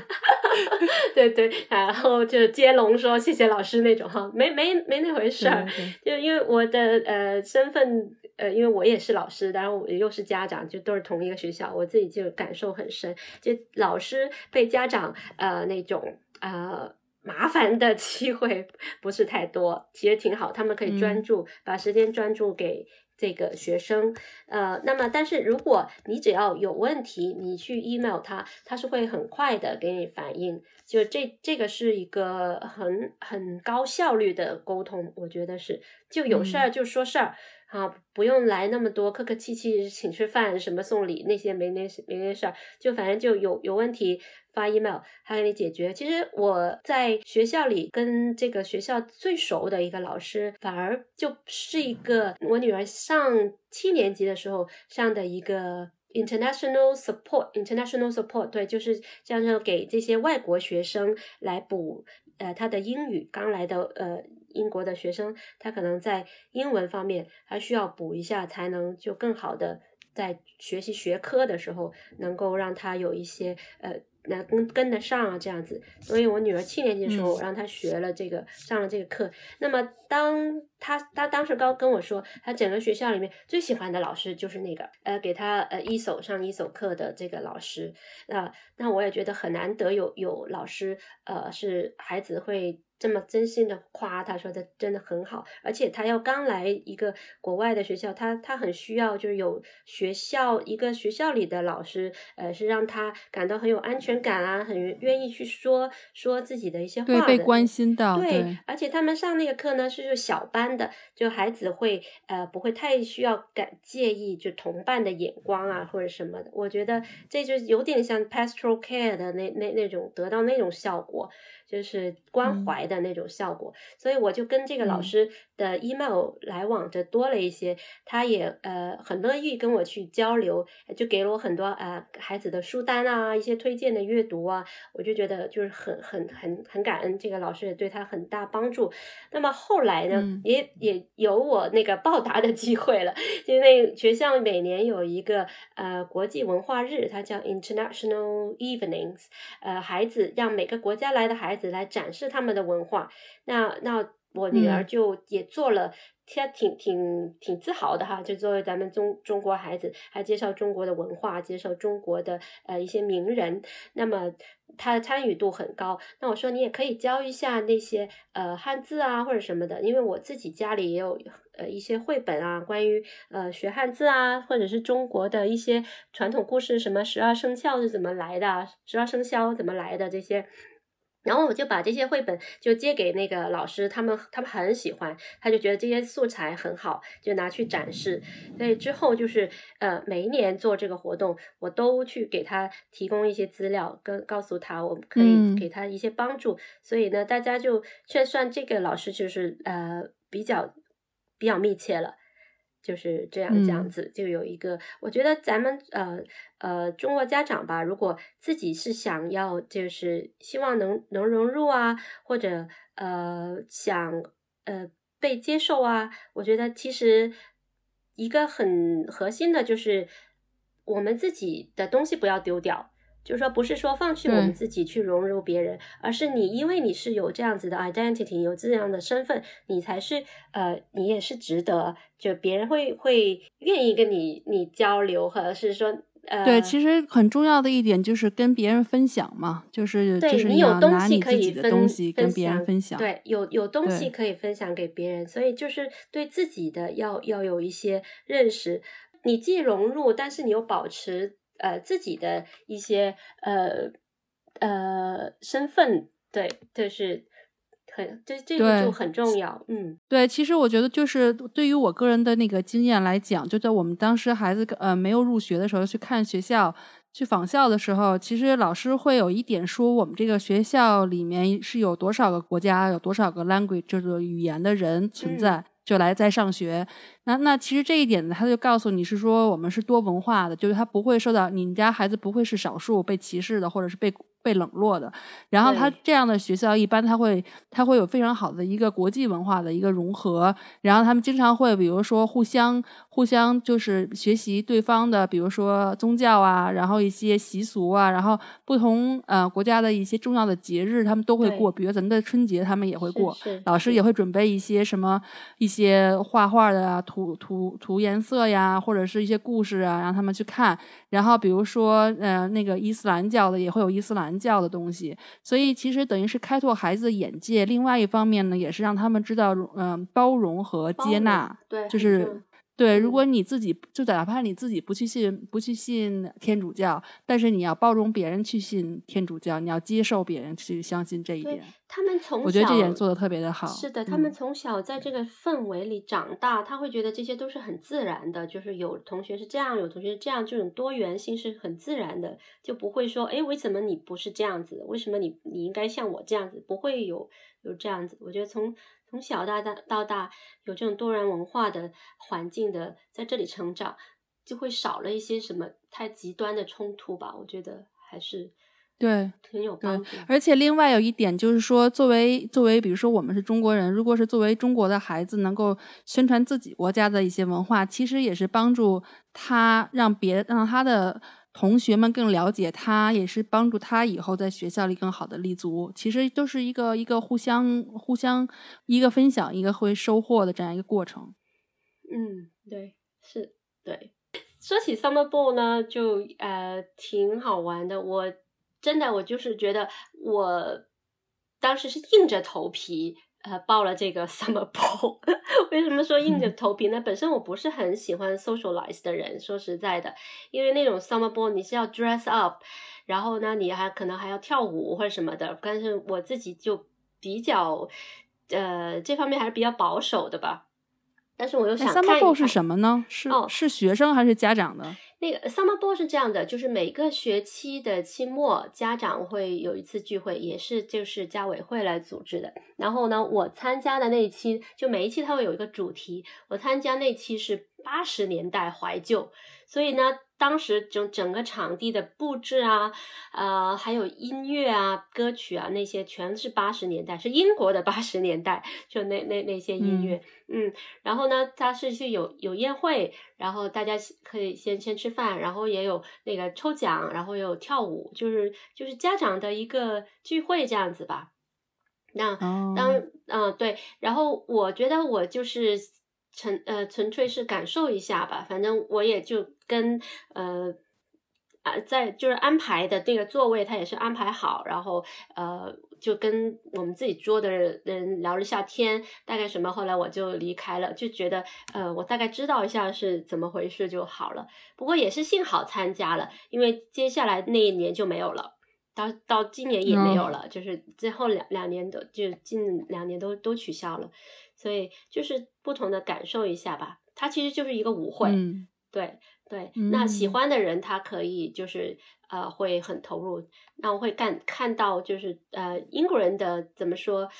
B: 对对，然后就接。接龙说谢谢老师那种哈，没没没那回事儿，就因为我的呃身份呃，因为我也是老师，当然我又是家长，就都是同一个学校，我自己就感受很深。就老师被家长呃那种呃麻烦的 机会不是太多，其实挺好，他们可以专注把时间专注给。这个学生，呃，那么，但是如果你只要有问题，你去 email 他，他是会很快的给你反应。就这，这个是一个很很高效率的沟通，我觉得是，就有事儿就说事儿。啊，不用来那么多客客气气，请吃饭什么送礼那些没那没那事儿，就反正就有有问题发 email，他给你解决。其实我在学校里跟这个学校最熟的一个老师，反而就是一个我女儿上七年级的时候上的一个 international support，international support，对，就是这样说给这些外国学生来补呃他的英语刚来的呃。英国的学生，他可能在英文方面还需要补一下，才能就更好的在学习学科的时候，能够让他有一些呃，能跟跟得上啊，这样子。所以我女儿七年级的时候，我让她学了这个，上了这个课。那么当她她当时刚跟我说，她整个学校里面最喜欢的老师就是那个呃，给她呃一手上一手课的这个老师。那那我也觉得很难得有有老师呃，是孩子会。这么真心的夸他，说他真的很好，而且他要刚来一个国外的学校，他他很需要就是有学校一个学校里的老师，呃，是让他感到很有安全感啊，很愿意去说说自己的一些话
A: 的，被关心的，
B: 对，而且他们上那个课呢是小班的，就孩子会呃不会太需要感介意就同伴的眼光啊或者什么的，我觉得这就有点像 pastoral care 的那那那种得到那种效果。就是关怀的那种效果，所以我就跟这个老师的 email 来往的多了一些，他也呃很乐意跟我去交流，就给了我很多呃孩子的书单啊，一些推荐的阅读啊，我就觉得就是很很很很感恩这个老师也对他很大帮助。那么后来呢，也也有我那个报答的机会了，因为学校每年有一个呃国际文化日，它叫 International Evenings，呃孩子让每个国家来的孩子来展示他们的文化，那那。我女儿就也做了，她挺挺挺自豪的哈，就作为咱们中中国孩子，还介绍中国的文化，介绍中国的呃一些名人，那么她的参与度很高。那我说你也可以教一下那些呃汉字啊或者什么的，因为我自己家里也有呃一些绘本啊，关于呃学汉字啊，或者是中国的一些传统故事，什么十二生肖是怎么来的，十二生肖怎么来的这些。然后我就把这些绘本就借给那个老师，他们他们很喜欢，他就觉得这些素材很好，就拿去展示。所以之后就是呃，每一年做这个活动，我都去给他提供一些资料，跟告诉他我们可以给他一些帮助。所以呢，大家就算算这个老师就是呃比较比较密切了。就是这样，这样子就有一个，我觉得咱们呃呃中国家长吧，如果自己是想要，就是希望能能融入啊，或者呃想呃被接受啊，我觉得其实一个很核心的就是我们自己的东西不要丢掉。就是说，不是说放弃我们自己去融入别人，而是你因为你是有这样子的 identity，有这样的身份，你才是呃，你也是值得，就别人会会愿意跟你你交流，或者是说呃，
A: 对，其实很重要的一点就是跟别人分享嘛，就是就是
B: 你有东西可
A: 以
B: 分
A: 东西跟别人分享，
B: 对，有有东西可以分享给别人，所以就是对自己的要要有一些认识，你既融入，但是你又保持。呃，自己的一些呃呃身份，对，就是很这这个就很重要，嗯，
A: 对，其实我觉得就是对于我个人的那个经验来讲，就在我们当时孩子呃没有入学的时候去看学校去访校的时候，其实老师会有一点说，我们这个学校里面是有多少个国家，有多少个 language 这个语言的人存在。就来在上学，那那其实这一点呢，他就告诉你是说我们是多文化的，就是他不会受到你们家孩子不会是少数被歧视的，或者是被。被冷落的，然后他这样的学校一般他会他会有非常好的一个国际文化的一个融合，然后他们经常会比如说互相互相就是学习对方的，比如说宗教啊，然后一些习俗啊，然后不同呃国家的一些重要的节日他们都会过，比如咱们的春节他们也会过，老师也会准备一些什么一些画画的涂涂涂颜色呀，或者是一些故事啊，让他们去看，然后比如说呃那个伊斯兰教的也会有伊斯兰。教的东西，所以其实等于是开拓孩子的眼界。另外一方面呢，也是让他们知道，嗯，包容和接纳。
B: 对，
A: 就是。对，如果你自己就哪怕你自己不去信不去信天主教，但是你要包容别人去信天主教，你要接受别人去相信这一点。
B: 他们从小
A: 我觉得这点做的特别的好。
B: 是的，他们从小在这个氛围里长大，他会觉得这些都是很自然的，就是有同学是这样，有同学是这样，这种多元性是很自然的，就不会说，哎，为什么你不是这样子？为什么你你应该像我这样子？不会有有这样子。我觉得从。从小到大到大有这种多元文化的环境的，在这里成长，就会少了一些什么太极端的冲突吧。我觉得还是
A: 对
B: 挺有帮助。
A: 而且另外有一点就是说，作为作为比如说我们是中国人，如果是作为中国的孩子能够宣传自己国家的一些文化，其实也是帮助他让别让他的。同学们更了解他，也是帮助他以后在学校里更好的立足。其实都是一个一个互相互相一个分享，一个会收获的这样一个过程。
B: 嗯，对，是，对。说起 Summer Ball 呢，就呃挺好玩的。我真的，我就是觉得我当时是硬着头皮。呃，报了这个 summer ball，为什么说硬着头皮呢？本身我不是很喜欢 socialize 的人，说实在的，因为那种 summer ball 你是要 dress up，然后呢，你还可能还要跳舞或者什么的，但是我自己就比较，呃，这方面还是比较保守的吧。但是我又想
A: 看 Summer Ball 是什么呢？是是学生还是家长的？
B: 那个 Summer Ball 是这样的，就是每个学期的期末，家长会有一次聚会，也是就是家委会来组织的。然后呢，我参加的那一期，就每一期它会有一个主题，我参加那期是八十年代怀旧，所以呢。当时整整个场地的布置啊，呃，还有音乐啊、歌曲啊，那些全是八十年代，是英国的八十年代，就那那那些音乐，嗯，然后呢，它是是有有宴会，然后大家可以先先吃饭，然后也有那个抽奖，然后有跳舞，就是就是家长的一个聚会这样子吧。那当嗯对，然后我觉得我就是。纯呃纯粹是感受一下吧，反正我也就跟呃啊在就是安排的那个座位，他也是安排好，然后呃就跟我们自己桌的人聊了下天，大概什么，后来我就离开了，就觉得呃我大概知道一下是怎么回事就好了。不过也是幸好参加了，因为接下来那一年就没有了，到到今年也没有了，就是最后两两年都就近两年都都取消了。所以就是不同的感受一下吧，它其实就是一个舞会，对对。那喜欢的人他可以就是呃会很投入，那我会看看到就是呃英国人的怎么说。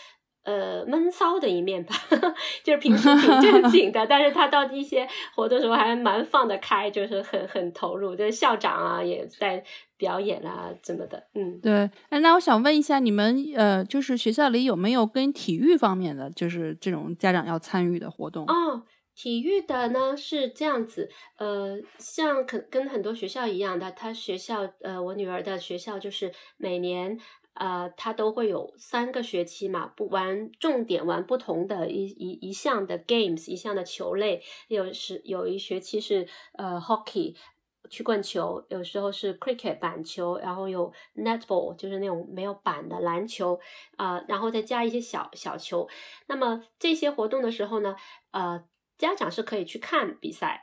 B: 呃，闷骚的一面吧，就是平时挺正经的，但是他到一些活动时候还蛮放得开，就是很很投入。就是校长啊，也在表演啊，怎么的，嗯，
A: 对。哎，那我想问一下，你们呃，就是学校里有没有跟体育方面的，就是这种家长要参与的活动？
B: 哦，体育的呢是这样子，呃，像可跟很多学校一样的，他学校呃，我女儿的学校就是每年。呃，他都会有三个学期嘛，不玩重点玩不同的一一一项的 games，一项的球类，有时有一学期是呃 hockey 曲棍球，有时候是 cricket 板球，然后有 netball 就是那种没有板的篮球啊，然后再加一些小小球。那么这些活动的时候呢，呃，家长是可以去看比赛，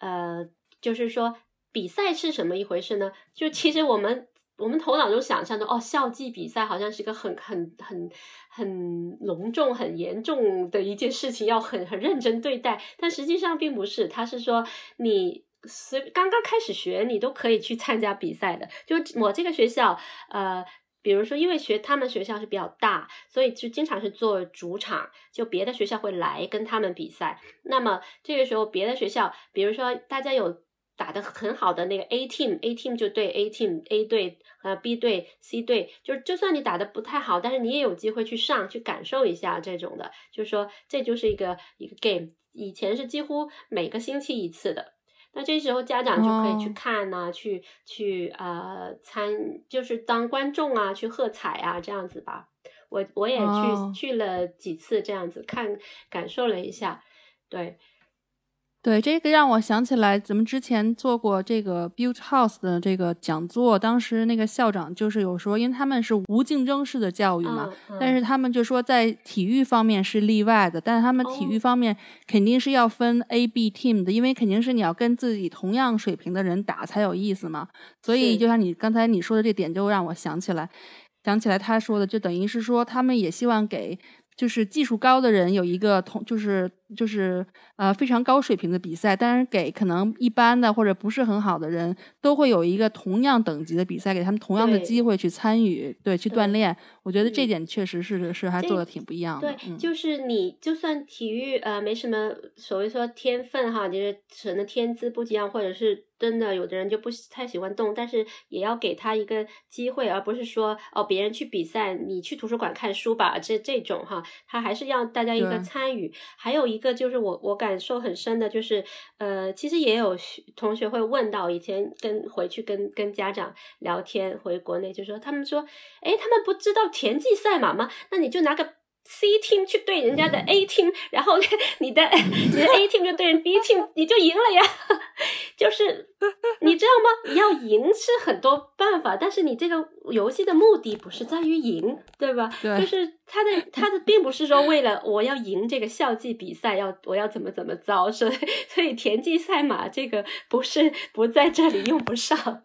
B: 呃，就是说比赛是什么一回事呢？就其实我们。我们头脑中想象的哦，校际比赛好像是个很很很很隆重、很严重的一件事情，要很很认真对待。但实际上并不是，他是说你随刚刚开始学，你都可以去参加比赛的。就我这个学校，呃，比如说因为学他们学校是比较大，所以就经常是做主场，就别的学校会来跟他们比赛。那么这个时候，别的学校，比如说大家有。打得很好的那个 A team，A team 就对 A team，A 队呃 B 队、C 队，就是就算你打得不太好，但是你也有机会去上去感受一下这种的，就是说这就是一个一个 game。以前是几乎每个星期一次的，那这时候家长就可以去看呐，去去呃参，就是当观众啊，去喝彩啊这样子吧。我我也去去了几次这样子看，感受了一下，对。
A: 对，这个让我想起来，咱们之前做过这个 Build House 的这个讲座，当时那个校长就是有说，因为他们是无竞争式的教育嘛，但是他们就说在体育方面是例外的，但是他们体育方面肯定是要分 A、B team 的，因为肯定是你要跟自己同样水平的人打才有意思嘛。所以就像你刚才你说的这点，就让我想起来，想起来他说的，就等于是说他们也希望给。就是技术高的人有一个同，就是就是呃非常高水平的比赛，但是给可能一般的或者不是很好的人都会有一个同样等级的比赛，给他们同样的机会去参与，对，去锻炼。我觉得这点确实是是还做的挺不一样
B: 的。对，就是你就算体育呃没什么所谓说天分哈，就是可能天资不一样，或者是。真的，有的人就不太喜欢动，但是也要给他一个机会，而不是说哦，别人去比赛，你去图书馆看书吧，这这种哈，他还是要大家一个参与。还有一一个就是我我感受很深的，就是呃，其实也有同学会问到，以前跟回去跟跟家长聊天，回国内就说他们说，哎，他们不知道田忌赛马吗？那你就拿个。C team 去对人家的 A team，然后 你的 你的 A team 就对人 B team，你就赢了呀。就是你知道吗？你要赢是很多办法，但是你这个游戏的目的不是在于赢，对吧？
A: 对。
B: 就是他的他的并不是说为了我要赢这个校际比赛，要我要怎么怎么着，所以所以田忌赛马这个不是不在这里用不上。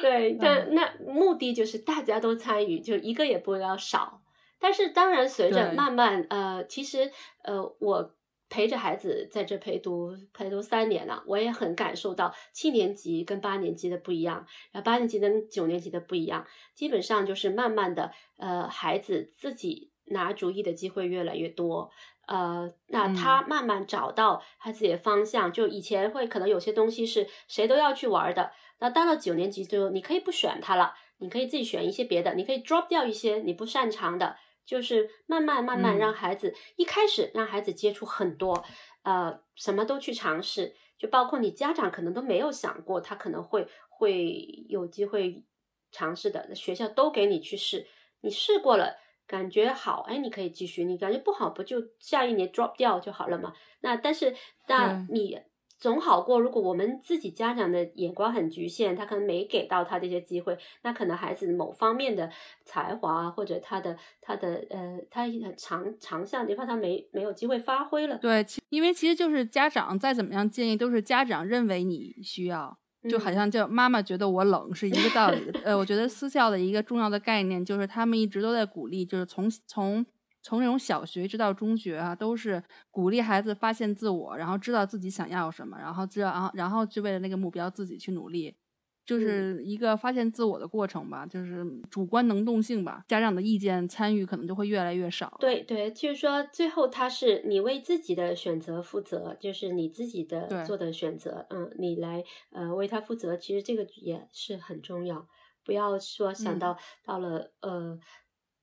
B: 对，但那目的就是大家都参与，就一个也不要少，但是当然，随着慢慢呃，其实呃，我陪着孩子在这陪读陪读三年了，我也很感受到七年级跟八年级的不一样，然后八年级跟九年级的不一样，基本上就是慢慢的呃，孩子自己拿主意的机会越来越多。呃，那他慢慢找到他自己的方向，就以前会可能有些东西是谁都要去玩的，那到了九年级之后，你可以不选它了，你可以自己选一些别的，你可以 drop 掉一些你不擅长的，就是慢慢慢慢让孩子一开始让孩子接触很多，呃，什么都去尝试，就包括你家长可能都没有想过他可能会会有机会尝试的，学校都给你去试，你试过了。感觉好，哎，你可以继续；你感觉不好，不就下一年 drop 掉就好了嘛？那但是，那你总好过。如果我们自己家长的眼光很局限，他可能没给到他这些机会，那可能孩子某方面的才华或者他的他的呃，他很长长项地方他没没有机会发挥了。
A: 对，因为其实就是家长再怎么样建议，都是家长认为你需要。就好像叫妈妈觉得我冷是一个道理。呃，我觉得私校的一个重要的概念就是他们一直都在鼓励，就是从从从那种小学一直到中学啊，都是鼓励孩子发现自我，然后知道自己想要什么，然后知道然后然后就为了那个目标自己去努力。就是一个发现自我的过程吧，就是主观能动性吧，家长的意见参与可能就会越来越少。
B: 对对，就是说最后他是你为自己的选择负责，就是你自己的做的选择，嗯，你来呃为他负责，其实这个也是很重要，不要说想到到了呃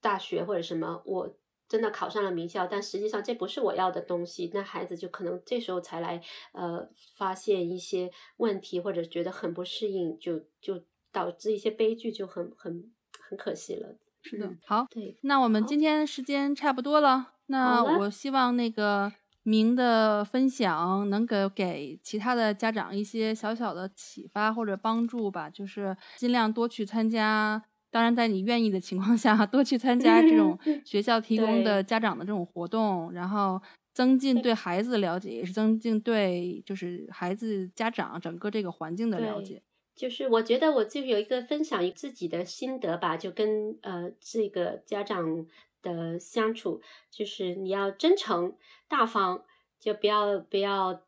B: 大学或者什么我。真的考上了名校，但实际上这不是我要的东西，那孩子就可能这时候才来呃发现一些问题，或者觉得很不适应，就就导致一些悲剧，就很很很可惜了。
A: 是的，好，
B: 对，
A: 那我们今天时间差不多了，那我希望那个明的分享能给给其他的家长一些小小的启发或者帮助吧，就是尽量多去参加。当然，在你愿意的情况下，多去参加这种 学校提供的家长的这种活动，然后增进对孩子的了解，也是增进对就是孩子家长整个这个环境的了解。
B: 就是我觉得我就有一个分享自己的心得吧，就跟呃这个家长的相处，就是你要真诚大方，就不要不要。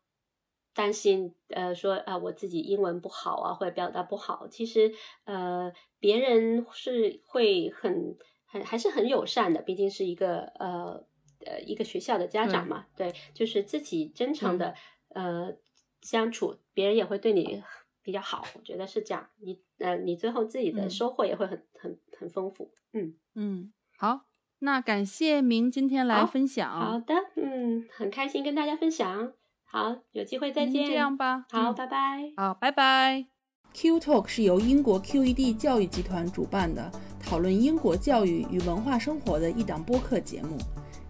B: 担心，呃，说啊，我自己英文不好啊，或者表达不好。其实，呃，别人是会很很还是很友善的，毕竟是一个呃呃一个学校的家长嘛。对，就是自己真诚的呃相处，别人也会对你比较好。我觉得是这样，你呃你最后自己的收获也会很很很丰富。嗯
A: 嗯，好，那感谢明今天来分享。
B: 好的，嗯，很开心跟大家分享。好，有机会再见。
A: 这样吧，
B: 好，拜拜。
A: 好，拜拜。Q Talk 是由英国 QED 教育集团主办的，讨论英国教育与文化生活的一档播客节目。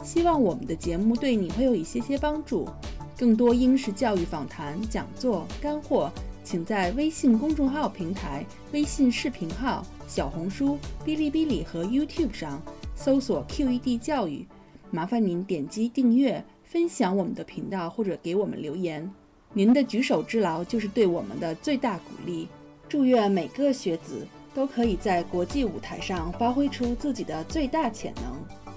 A: 希望我们的节目对你会有一些些帮助。更多英式教育访谈、讲座、干货，请在微信公众号平台、微信视频号、小红书、哔哩哔哩和 YouTube 上搜索 QED 教育。麻烦您点击订阅。分享我们的频道或者给我们留言，您的举手之劳就是对我们的最大鼓励。祝愿每个学子都可以在国际舞台上发挥出自己的最大潜能。